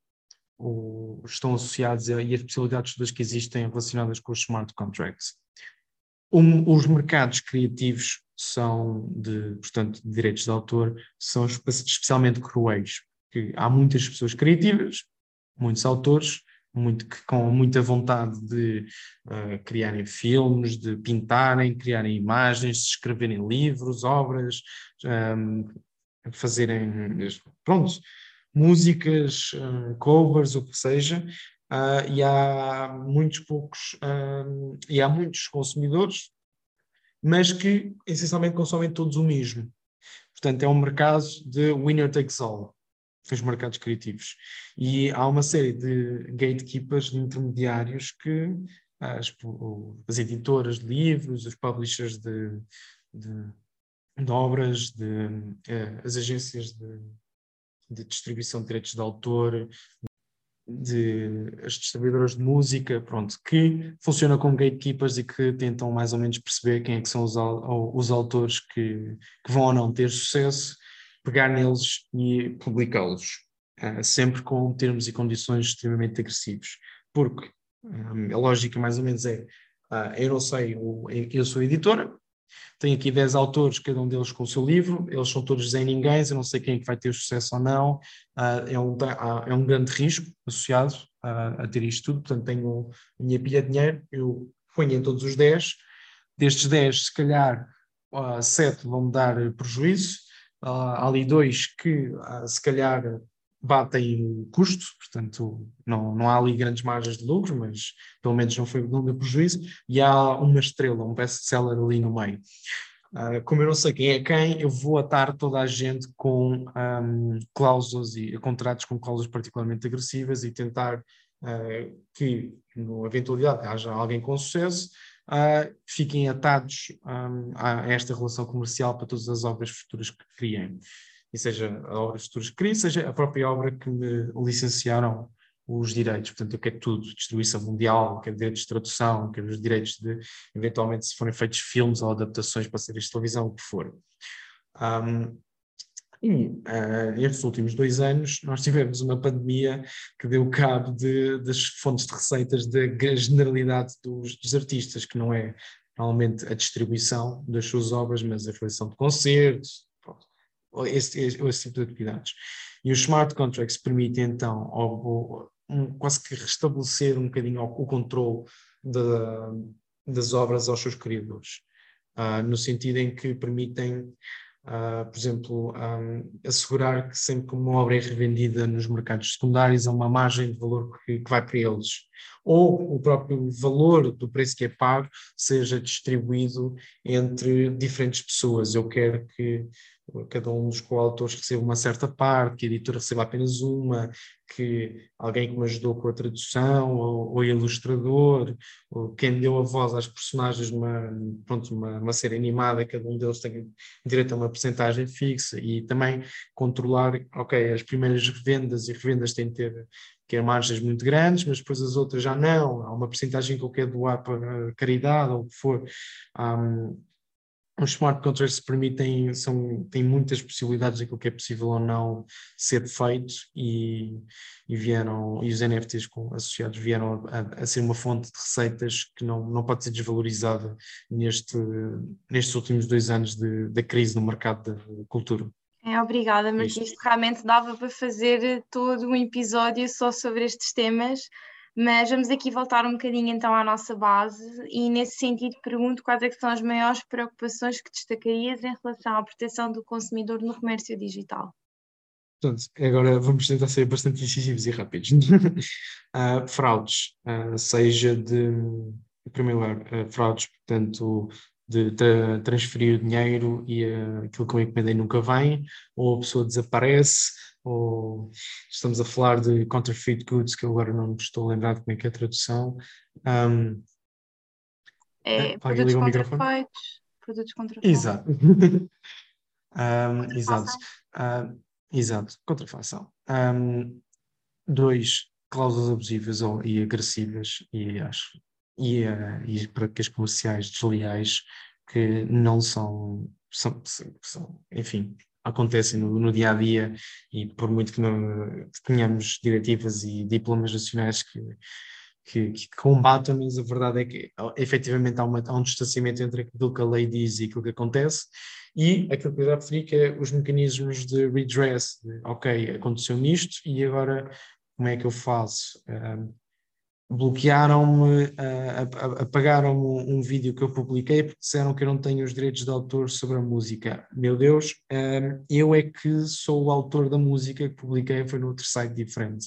o, estão associados e as possibilidades todas que existem relacionadas com os smart contracts. Um, os mercados criativos são de, portanto, de direitos de autor, são especialmente cruéis, porque há muitas pessoas criativas, muitos autores, muito, com muita vontade de uh, criarem filmes, de pintarem, criarem imagens, de escreverem livros, obras, um, fazerem, pronto, músicas, uh, covers, o que seja, uh, e há muitos poucos, uh, e há muitos consumidores, mas que essencialmente consomem todos o mesmo. Portanto, é um mercado de winner takes all, os mercados criativos. E há uma série de gatekeepers, de intermediários, que as, as editoras de livros, os publishers de, de, de obras, de, uh, as agências de, de distribuição de direitos de autor, de as distribuidoras de música, pronto, que funcionam como gatekeepers e que tentam mais ou menos perceber quem é que são os, os autores que, que vão ou não ter sucesso, pegar neles e publicá-los, uh, sempre com termos e condições extremamente agressivos, porque um, a lógica mais ou menos é, uh, eu não sei, eu sou editora, tenho aqui 10 autores, cada um deles com o seu livro, eles são todos Zé Ninguém, eu não sei quem é que vai ter sucesso ou não, uh, é, um, é um grande risco associado uh, a ter isto tudo, portanto tenho a minha pilha de dinheiro, eu ponho em todos os 10, destes 10 se calhar uh, 7 vão me dar prejuízo, uh, há ali dois que se calhar batem o custo, portanto não, não há ali grandes margens de lucro, mas pelo menos não foi não deu prejuízo, e há uma estrela, um best-seller ali no meio. Uh, como eu não sei quem é quem, eu vou atar toda a gente com um, cláusulas e contratos com cláusulas particularmente agressivas e tentar uh, que, na eventualidade haja alguém com sucesso, uh, fiquem atados um, a esta relação comercial para todas as obras futuras que criem e seja a obra de futuros seja a própria obra que me licenciaram os direitos. Portanto, eu quero tudo, distribuição mundial, quero direitos de tradução, quero os direitos de, eventualmente, se forem feitos filmes ou adaptações para séries de televisão, o que for. Um, e uh, últimos dois anos nós tivemos uma pandemia que deu cabo de, das fontes de receitas da generalidade dos, dos artistas, que não é normalmente a distribuição das suas obras, mas a realização de concertos, esse, esse, tipo de atividades. E os smart contracts permitem então ao, um, quase que restabelecer um bocadinho o controle das obras aos seus criadores, uh, no sentido em que permitem, uh, por exemplo, um, assegurar que sempre que uma obra é revendida nos mercados secundários há uma margem de valor que, que vai para eles, ou o próprio valor do preço que é pago seja distribuído entre diferentes pessoas. Eu quero que cada um dos coautores receba uma certa parte, que a editora receba apenas uma, que alguém que me ajudou com a tradução, ou, ou ilustrador, ou quem deu a voz às personagens numa, pronto, uma, uma série animada, cada um deles tem direito a uma porcentagem fixa, e também controlar, ok, as primeiras revendas e revendas têm de ter que margens muito grandes, mas depois as outras já não, há uma porcentagem que eu quero doar para caridade ou o que for. Um, os smart contracts permitem, são, têm muitas possibilidades daquilo que é possível ou não ser feito e, e vieram, e os NFTs com, associados vieram a, a, ser uma fonte de receitas que não, não pode ser desvalorizada neste, nestes últimos dois anos da crise no mercado da cultura. É, obrigada, mas isto. isto realmente dava para fazer todo um episódio só sobre estes temas, Mas vamos aqui voltar um bocadinho então à nossa base e nesse sentido pergunto quais é são as maiores preocupações que destacarias em relação à proteção do consumidor no comércio digital? Portanto, agora vamos tentar ser bastante incisivos e rápidos. uh, fraudes, uh, seja de, em primeiro lugar, uh, fraudes, portanto, de tra transferir dinheiro e aquilo que eu encomendei nunca vem, ou a pessoa desaparece, ou estamos a falar de counterfeit goods, que eu agora não me estou a lembrar de como é que é a tradução. Um, é, é produtos contrafeitos, produtos contrafeitos. Exato. um, exato. Uh, exato, contrafação. Um, dois, cláusulas abusivas ou, e agressivas, e acho, e, uh, e práticas comerciais desleais que não são, são, são enfim, acontecem no, no, dia a dia e por muito que, não, tenhamos diretivas e diplomas nacionais que, que, que combatam, mas a verdade é que efetivamente há, uma, há, um distanciamento entre aquilo que a lei diz e aquilo que acontece e aquilo que eu já referi que é os mecanismos de redress, de, ok, aconteceu isto e agora como é que eu faço? Um, bloquearam-me, apagaram-me um vídeo que eu publiquei porque disseram que eu não tenho os direitos de autor sobre a música. Meu Deus, uh, eu é que sou o autor da música que publiquei, foi no outro site diferente.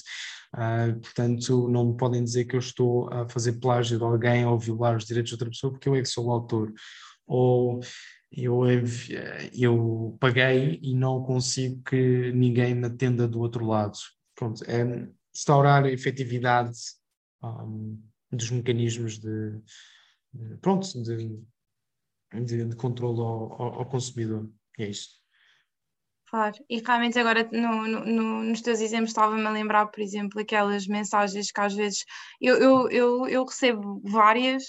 Uh, portanto, não me podem dizer que eu estou a fazer plágio de alguém ou violar os direitos de outra pessoa porque eu é que sou o autor. Ou eu, eu paguei e não consigo que ninguém me atenda do outro lado. Pronto, é a efetividade um, dos mecanismos de, de pronto, de, de, de controle ao, ao, ao, consumidor. É isto. Claro, e realmente agora no, no, nos teus exemplos estava-me a lembrar, por exemplo, aquelas mensagens que às vezes eu, eu, eu, eu recebo várias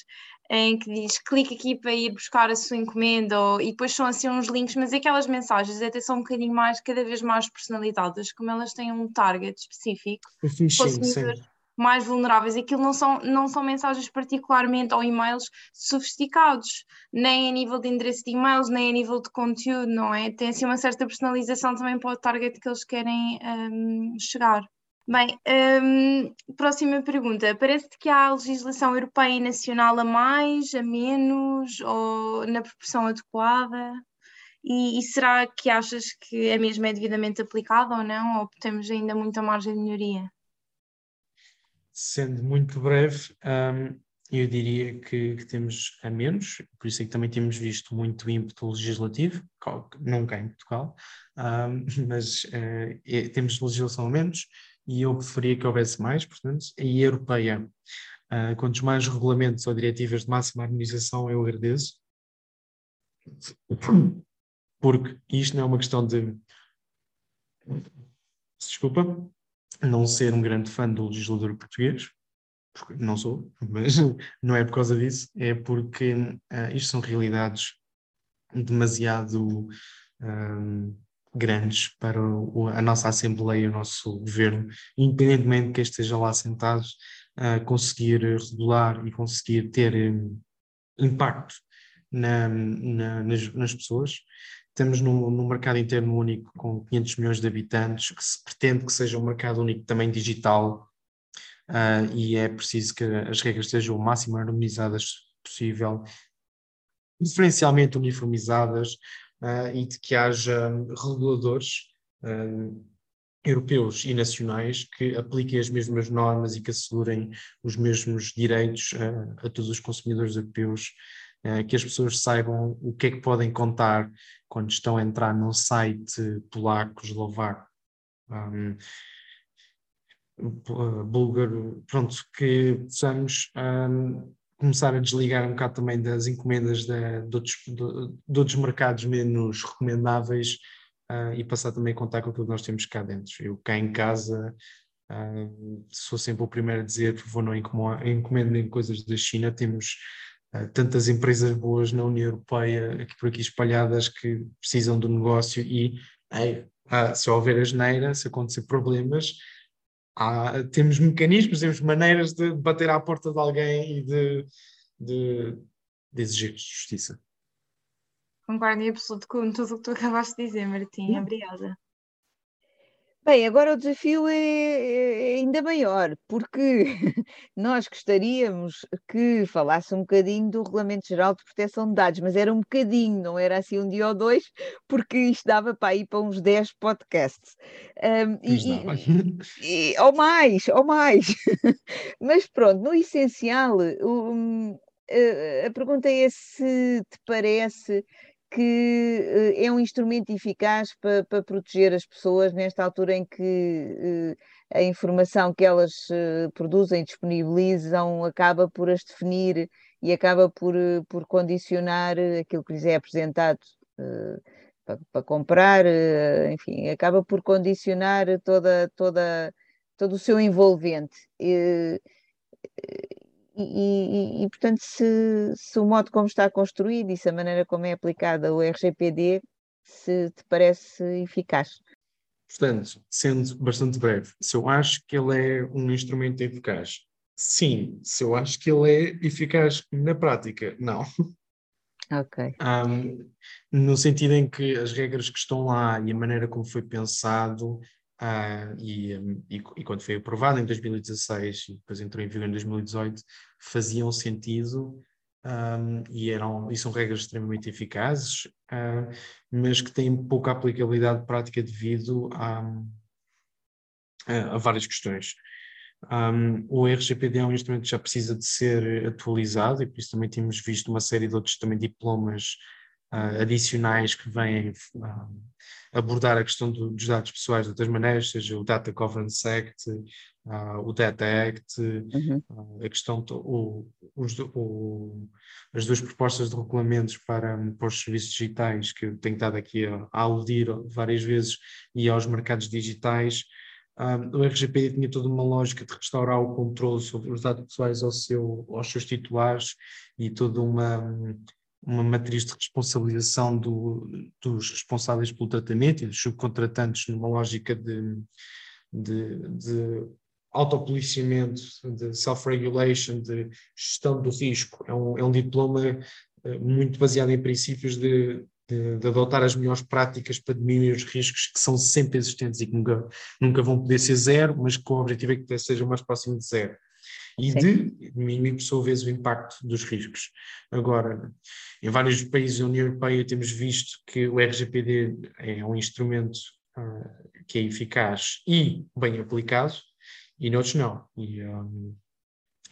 em que diz clique aqui para ir buscar a sua encomenda ou, e depois são assim uns links, mas aquelas mensagens até são um bocadinho mais, cada vez mais personalizadas, como elas têm um target específico. O phishing, sim mais vulneráveis. Aquilo não são, não são mensagens particularmente ou e-mails sofisticados, nem a nível de endereço de e-mails, nem a nível de conteúdo, não é? Tem assim uma certa personalização também para o target que eles querem um, chegar. Bem, um, próxima pergunta. Parece-te que há legislação europeia e nacional a mais, a menos, ou na proporção adequada? E, e, será que achas que a mesma é devidamente aplicada ou não? Ou temos ainda muita margem de melhoria? Sendo muito breve, um, eu diria que, que, temos a menos, por isso é que também temos visto muito ímpeto legislativo, nunca em Portugal, um, mas uh, é, temos legislação a menos e eu preferia que houvesse mais, portanto, a europeia. Uh, quantos mais regulamentos ou diretivas de máxima harmonização eu agradeço, porque isto não é uma questão de. Desculpa, não ser um grande fã do legislador português, porque não sou, mas não é por causa disso, é porque uh, isto são realidades demasiado um, grandes para o, a nossa Assembleia, o nosso governo, independentemente de quem esteja lá sentado, uh, conseguir regular e conseguir ter um, impacto na, na, nas, nas pessoas Estamos num, mercado interno único com 500 milhões de habitantes, que se pretende que seja um mercado único também digital, uh, e é preciso que as regras sejam o máximo harmonizadas possível, diferencialmente uniformizadas, uh, e de que haja reguladores uh, europeus e nacionais que apliquem as mesmas normas e que assegurem os mesmos direitos a todos os consumidores europeus que as pessoas saibam o que é que podem contar quando estão a entrar num site polaco, eslovaco, um, búlgaro, pronto, que possamos um, começar a desligar um bocado também das encomendas de, de, outros, de, de outros mercados menos recomendáveis uh, e passar também a contar com aquilo que nós temos cá dentro. Eu cá em casa uh, sou sempre o primeiro a dizer, por favor, não encomendem coisas da China, temos tantas empresas boas na União Europeia, aqui por aqui espalhadas, que precisam do negócio e ah, se houver asneira, se acontecer problemas, há, temos mecanismos, temos maneiras de bater à porta de alguém e de, de, de exigir justiça. Concordo em absoluto com tudo o que tu acabaste de dizer, Martim. Obrigada. Bem, agora o desafio é, é ainda maior, porque nós gostaríamos que falasse um bocadinho do Regulamento Geral de Proteção de Dados, mas era um bocadinho, não era assim um dia ou dois, porque isto dava para ir para uns 10 podcasts. Um, e, e, ou mais, ou mais. mas pronto, no essencial, um, a pergunta é se te parece que uh, é um instrumento eficaz para, para, proteger as pessoas nesta altura em que uh, a informação que elas uh, produzem, disponibilizam, acaba por as definir e acaba por, por condicionar aquilo que lhes é apresentado para, para, comprar, enfim, acaba por condicionar toda, toda, todo o seu envolvente. E, e, e, portanto, se, se, o modo como está construído e se a maneira como é aplicada o RGPD se te parece eficaz. Portanto, sendo bastante breve, se eu acho que ele é um instrumento eficaz, sim. Se eu acho que ele é eficaz na prática, não. Ok. Um, no sentido em que as regras que estão lá e a maneira como foi pensado ah, e, e, e, quando foi aprovado em 2016 e depois entrou em vigor em 2018, faziam sentido um, e, eram, e são regras extremamente eficazes, uh, mas que têm pouca aplicabilidade prática devido a, a, a várias questões. Um, o RGPD é um instrumento que já precisa de ser atualizado e por isso também temos visto uma série de outros também diplomas uh, adicionais que vêm uh, abordar a questão do, dos dados pessoais de outras maneiras, seja o Data Governance Act, uh, o Data Act, uhum. a questão, o, os, o, as duas propostas de regulamentos para, para os serviços digitais, que eu tenho estado aqui a, a aludir várias vezes, e aos mercados digitais, um, o RGPD tinha toda uma lógica de restaurar o controle sobre os dados pessoais ao seu, aos seus titulares e toda uma, uma matriz de responsabilização do, dos responsáveis pelo tratamento e dos subcontratantes numa lógica de, de, de autopoliciamento, de self-regulation, de gestão do risco. É um, é um diploma eh, muito baseado em princípios de, de, de, adotar as melhores práticas para diminuir os riscos que são sempre existentes e que nunca, nunca vão poder ser zero, mas com o objetivo é que seja mais próximo de zero e Sim. de diminuir, por sua vez, o impacto dos riscos. Agora, em vários países da União Europeia temos visto que o RGPD é um instrumento uh, que é eficaz e bem aplicado, e noutros não. E, um,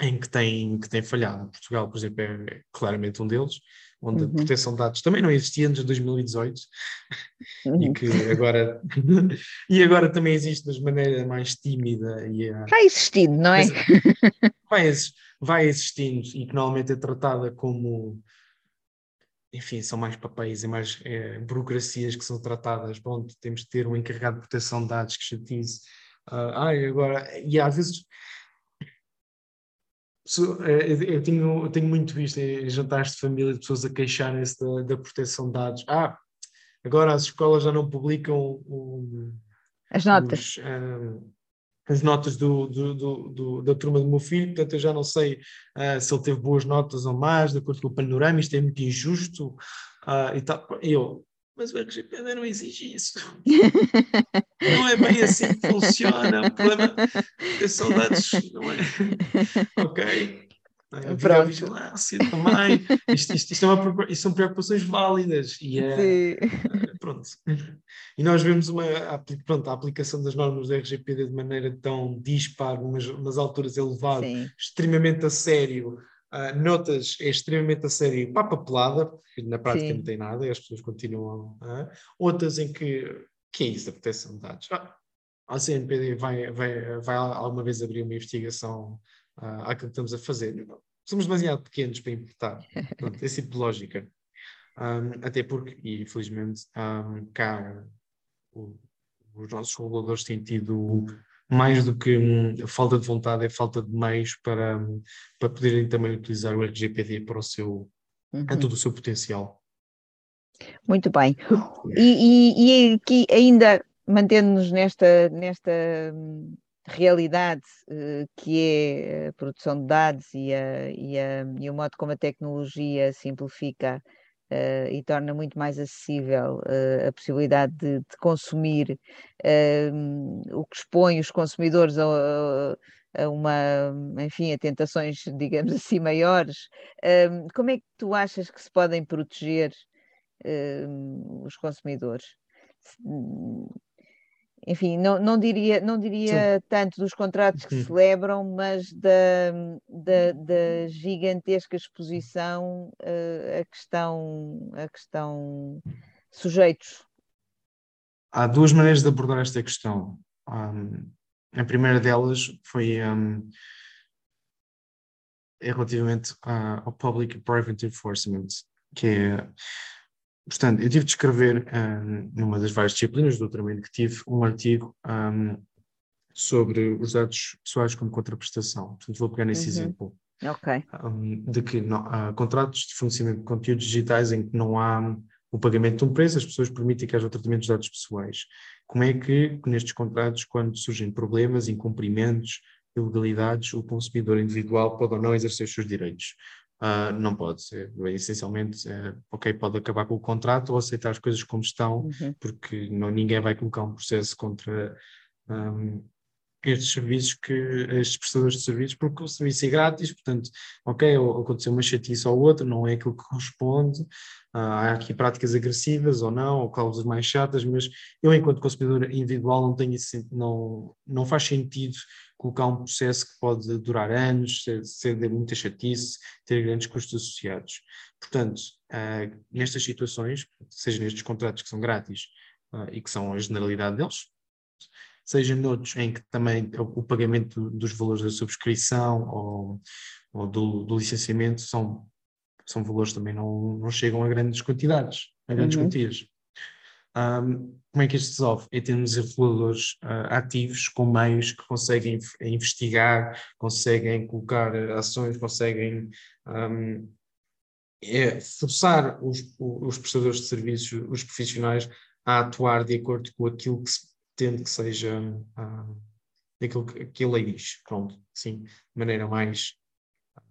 em que tem, que tem falhado. Portugal, por exemplo, é claramente um deles, onde uhum. a proteção de dados também não existia antes de 2018 uhum. e que agora e agora também existe de maneira mais tímida e vai existindo, não é? Vai, vai existindo e que normalmente é tratada como enfim, são mais papéis e mais é, burocracias que são tratadas. Pronto, temos de ter um encarregado de proteção de dados que chatice. Uh, ai, agora, e às vezes eu tenho, eu tenho muito visto em jantares de família de pessoas a queixarem-se da, da, proteção de dados. Ah, agora as escolas já não publicam as notas. Os, um, as notas do, do, do, da turma do meu filho, portanto eu já não sei uh, se ele teve boas notas ou mais, de acordo com o panorama, isto é muito injusto uh, e tal. Eu, mas o RGPD não exige isso. não é bem assim que funciona. O problema é saudades, não é? ok. A vigilância também. Isto, isto, isto, é uma, isto são preocupações válidas e é, eh, pronto. E nós vemos uma, pronto, a aplicação das normas do RGPD de maneira tão dispar, umas, umas alturas elevadas, Sim. extremamente a sério, Uh, notas é extremamente a sério para a papelada, porque na prática Sim. não tem nada e as pessoas continuam. Uh, outras em que, que é isso, a proteção de dados? Ah, a CNPD vai, vai, vai alguma vez abrir uma investigação uh, àquilo que estamos a fazer. Somos demasiado pequenos para importar. Pronto, esse tipo de lógica. Um, até porque, e infelizmente, um, cá o, os nossos reguladores têm tido mais do que hum, falta de vontade, é falta de meios para, para poderem também utilizar o RGPD para o seu, uhum. a todo o seu potencial. Muito bem. E, e, e aqui ainda mantendo-nos nesta, nesta hum, realidade uh, que é a produção de dados e, a, e, a, e, o modo como a tecnologia simplifica uh, e torna muito mais acessível uh, a possibilidade de, de consumir, uh, o que expõe os consumidores a, a, uma, enfim, a tentações, digamos assim, maiores. como é que tu achas que se podem proteger os consumidores? Enfim, não, não diria, não diria tanto dos contratos que se celebram, mas da, da, da gigantesca exposição uh, a, que estão, a que estão sujeitos. Há duas maneiras de abordar esta questão. Um, a primeira delas foi um, é relativamente ao Public Private Enforcement, que é portanto, eu tive de escrever, um, numa das várias disciplinas do doutoramento que tive, um artigo um, sobre os dados pessoais como contraprestação. Portanto, vou pegar nesse uhum. exemplo. Ok. Um, de que não, há contratos de fornecimento de conteúdos digitais em que não há o pagamento de um preço, as pessoas permitem que haja o tratamento dos dados pessoais. Como é que, nestes contratos, quando surgem problemas, incumprimentos, ilegalidades, o consumidor individual pode ou não exercer os seus direitos? Uh, não pode ser. Essencialmente, é, ok, pode acabar com o contrato ou aceitar as coisas como estão, uhum. porque não, ninguém vai colocar um processo contra um, estes serviços, que, estes prestadores de serviços, porque o serviço é grátis, portanto, ok, aconteceu uma chatice ou outra, não é aquilo que corresponde, uh, há aqui práticas agressivas ou não, ou cláusulas mais chatas, mas eu, enquanto consumidor individual, não tenho não, não faz sentido colocar um processo que pode durar anos, ser, de muita chatice, ter grandes custos associados. Portanto, uh, nestas situações, seja nestes contratos que são grátis uh, e que são a generalidade deles, seja noutros em que também o, o pagamento dos valores da subscrição ou, ou do, do, licenciamento são, são valores que também não, não chegam a grandes quantidades, a grandes uhum. quantias. Um, como é que isto se resolve? É termos reguladores uh, ativos com meios que conseguem investigar, conseguem colocar ações, conseguem um, é, forçar os, os prestadores de serviços, os profissionais, a atuar de acordo com aquilo que se pretende que seja uh, aquilo que, que a lei diz. Pronto, sim, de maneira mais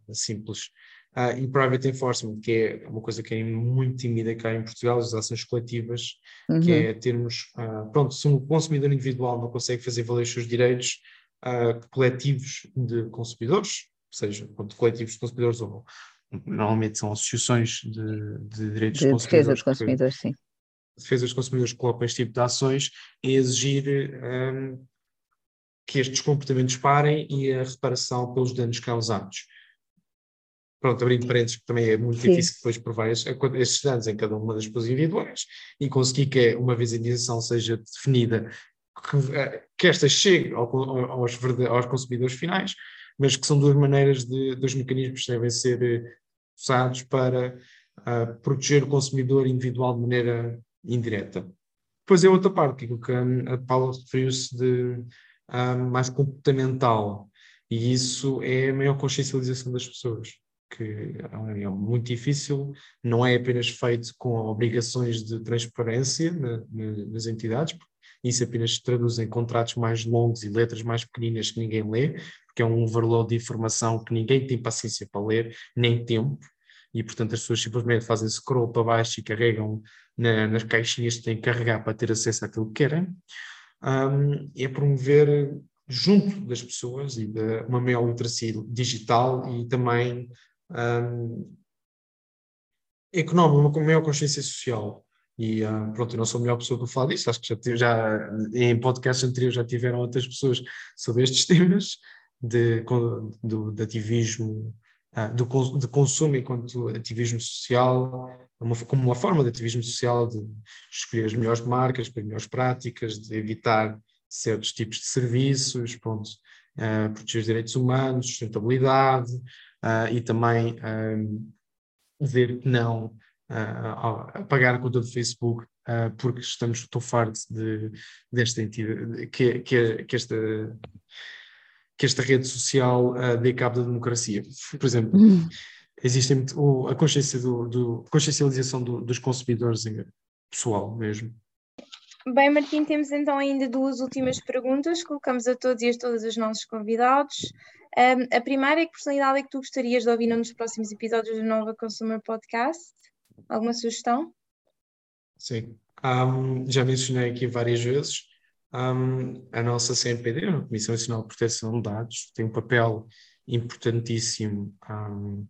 uh, simples. Uh, e private enforcement, que é uma coisa que é muito tímida cá em Portugal, as ações coletivas, uhum. que é termos, uh, pronto, se um consumidor individual não consegue fazer valer os seus direitos, uh, coletivos de consumidores, seja, pronto, coletivos de consumidores ou normalmente são associações de, de direitos de de consumidores. Defesa de consumidores, sim. Defesa dos consumidores que colocam este tipo de ações é exigir um, que estes comportamentos parem e a reparação pelos danos causados pronto, abrindo parênteses, também é muito Sim. difícil depois provar estes danos em cada uma das pessoas individuais e conseguir que uma vez a indenização seja definida, que, eh, que esta chegue ao, aos, aos, consumidores finais, mas que são duas maneiras de, dos mecanismos que devem ser eh, usados para uh, proteger o consumidor individual de maneira indireta. Depois é outra parte, que a Paula referiu-se de uh, mais comportamental, e isso é a maior consciencialização das pessoas que é muito difícil, não é apenas feito com obrigações de transparência na, na, nas entidades, isso apenas se traduz em contratos mais longos e letras mais pequeninas que ninguém lê, porque é um overload de informação que ninguém tem paciência para ler, nem tempo, e portanto as pessoas simplesmente fazem scroll para baixo e carregam na, nas caixinhas que têm que carregar para ter acesso àquilo que querem. Um, é promover junto das pessoas e de uma maior literacia digital e também um, económico, uma maior consciência social. E uh, pronto, eu não sou a melhor pessoa para falar disso, acho que já, já em podcasts anteriores já tiveram outras pessoas sobre estes temas de, do, de ativismo, uh, do, de consumo enquanto ativismo social, uma, como uma forma de ativismo social, de escolher as melhores marcas, as melhores práticas, de evitar certos tipos de serviços, pronto, uh, proteger os direitos humanos, sustentabilidade, uh, e também um, dizer que não uh, a pagar a conta do Facebook uh, porque estamos tão fartos de, desta entidade, que, que, que, esta, que esta rede social uh, dê cabo da democracia. Por exemplo, uhum. existe a consciência do, do consciencialização do, dos consumidores em, pessoal mesmo. Bem, Martim, temos então ainda duas últimas perguntas, colocamos a todos e a todas os nossos convidados. Um, a primeira é que personalidade é que tu gostarias de ouvir nos próximos episódios do Nova Consumer Podcast? Alguma sugestão? Sim, um, já mencionei aqui várias vezes. Um, a nossa CNPD, a Comissão Nacional de Proteção de Dados, tem um papel importantíssimo um,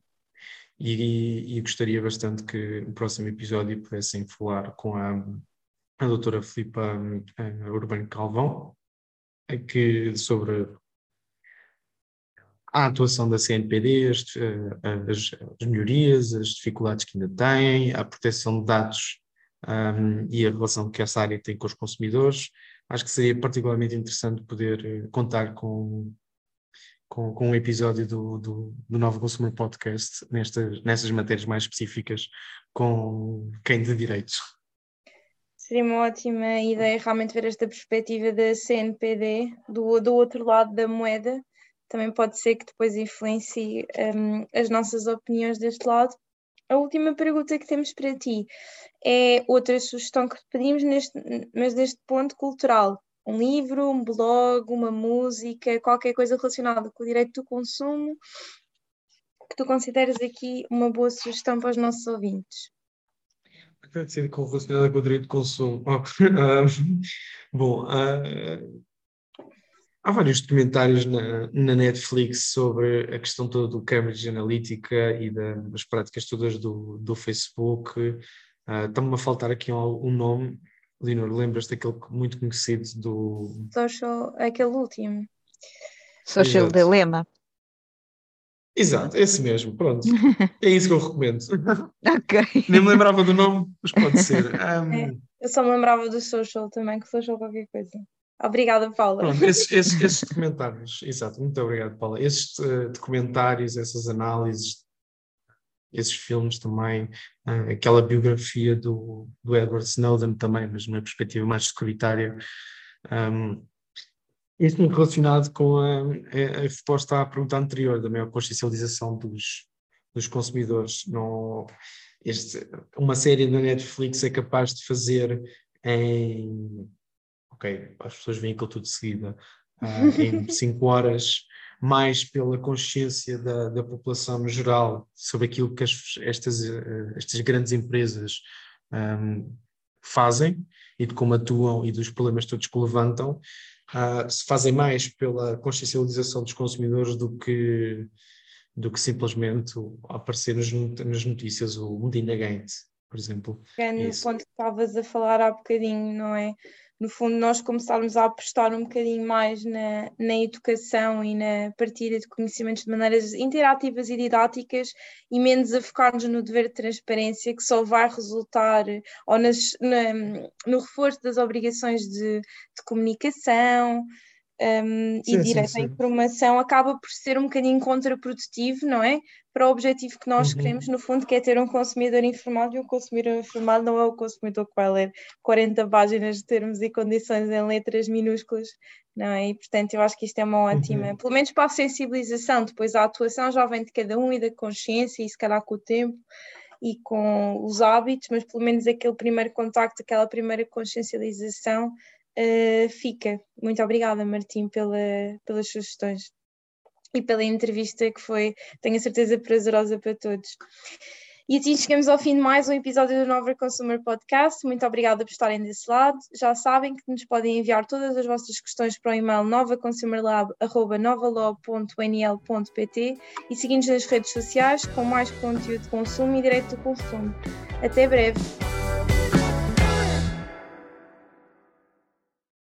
e, e, gostaria bastante que no próximo episódio pudessem falar com a, a doutora Filipa uh, Urbano Calvão, que, sobre a atuação da CNPD, as, as, as, melhorias, as dificuldades que ainda têm, a proteção de dados um, e a relação que essa área tem com os consumidores. Acho que seria particularmente interessante poder eh, contar com, com, com um episódio do, do, do Novo Consumer Podcast nestas, nessas matérias mais específicas com quem de direitos. Seria uma ótima ideia realmente ver esta perspectiva da CNPD, do, do outro lado da moeda. Também pode ser que depois influencie um, as nossas opiniões deste lado. A última pergunta que temos para ti é outra sugestão que pedimos, neste, mas neste ponto cultural. Um livro, um blog, uma música, qualquer coisa relacionada com o direito do consumo que tu consideras aqui uma boa sugestão para os nossos ouvintes que ser relacionada com o direito de consumo. uh, bom, uh, há vários documentários na, na, Netflix sobre a questão toda do Cambridge Analytica e da, das práticas todas do, do Facebook. Uh, Está-me a faltar aqui um, um nome. Leonor, lembras daquele muito conhecido do. Social, aquele último. Social Exato. Dilemma. Exato, esse mesmo, pronto. É isso que eu recomendo. ok. Nem me lembrava do nome, mas pode ser. Um... É, eu só me lembrava do social também, que social qualquer coisa. Obrigada, Paula. Pronto, esses, esses, esses documentários, exato, muito obrigado, Paula. Esses uh, documentários, essas análises, esses filmes também, uh, aquela biografia do, do Edward Snowden também, mas numa perspectiva mais securitária. Um, isto muito relacionado com a, a, a, resposta à pergunta anterior, da maior consciencialização dos, dos consumidores. Não, este, uma série da Netflix é capaz de fazer em. Ok, as pessoas veem aquilo tudo de seguida, uh, em 5 horas, mais pela consciência da, da população no geral sobre aquilo que as, estas, uh, estas grandes empresas um, fazem e de como atuam e dos problemas todos que levantam, uh, se fazem mais pela consciencialização dos consumidores do que, do que simplesmente aparecer nas, nas notícias o mundo indagante, por exemplo. É no ponto que estavas a falar há bocadinho, não é? No fundo, nós começarmos a apostar um bocadinho mais na, na educação e na partilha de conhecimentos de maneiras interativas e didáticas e menos a focar-nos no dever de transparência, que só vai resultar ou nas, na, no reforço das obrigações de, de comunicação. Um, sim, e direito sim, sim. à informação acaba por ser um bocadinho contraprodutivo, não é? para o objetivo que nós uhum. queremos, no fundo, que é ter um consumidor informado, e um consumidor informado não é o consumidor que vai ler 40 páginas de termos e condições em letras minúsculas, não é? E, portanto, eu acho que isto é uma ótima, uhum. pelo menos para a sensibilização, depois a atuação já vem de cada um e da consciência, e se calhar com o tempo, e com os hábitos, mas pelo menos aquele primeiro contacto, aquela primeira consciencialização uh, fica. Muito obrigada, Martim, pela, pelas sugestões e pela entrevista que foi, tenho a certeza, prazerosa para todos. E assim chegamos ao fim de mais um episódio do Nova Consumer Podcast. Muito obrigada por estarem desse lado. Já sabem que nos podem enviar todas as vossas questões para o e-mail novaconsumerlab.novalaw.nl.pt e seguir-nos nas redes sociais com mais conteúdo de consumo e direito do consumo. Até breve!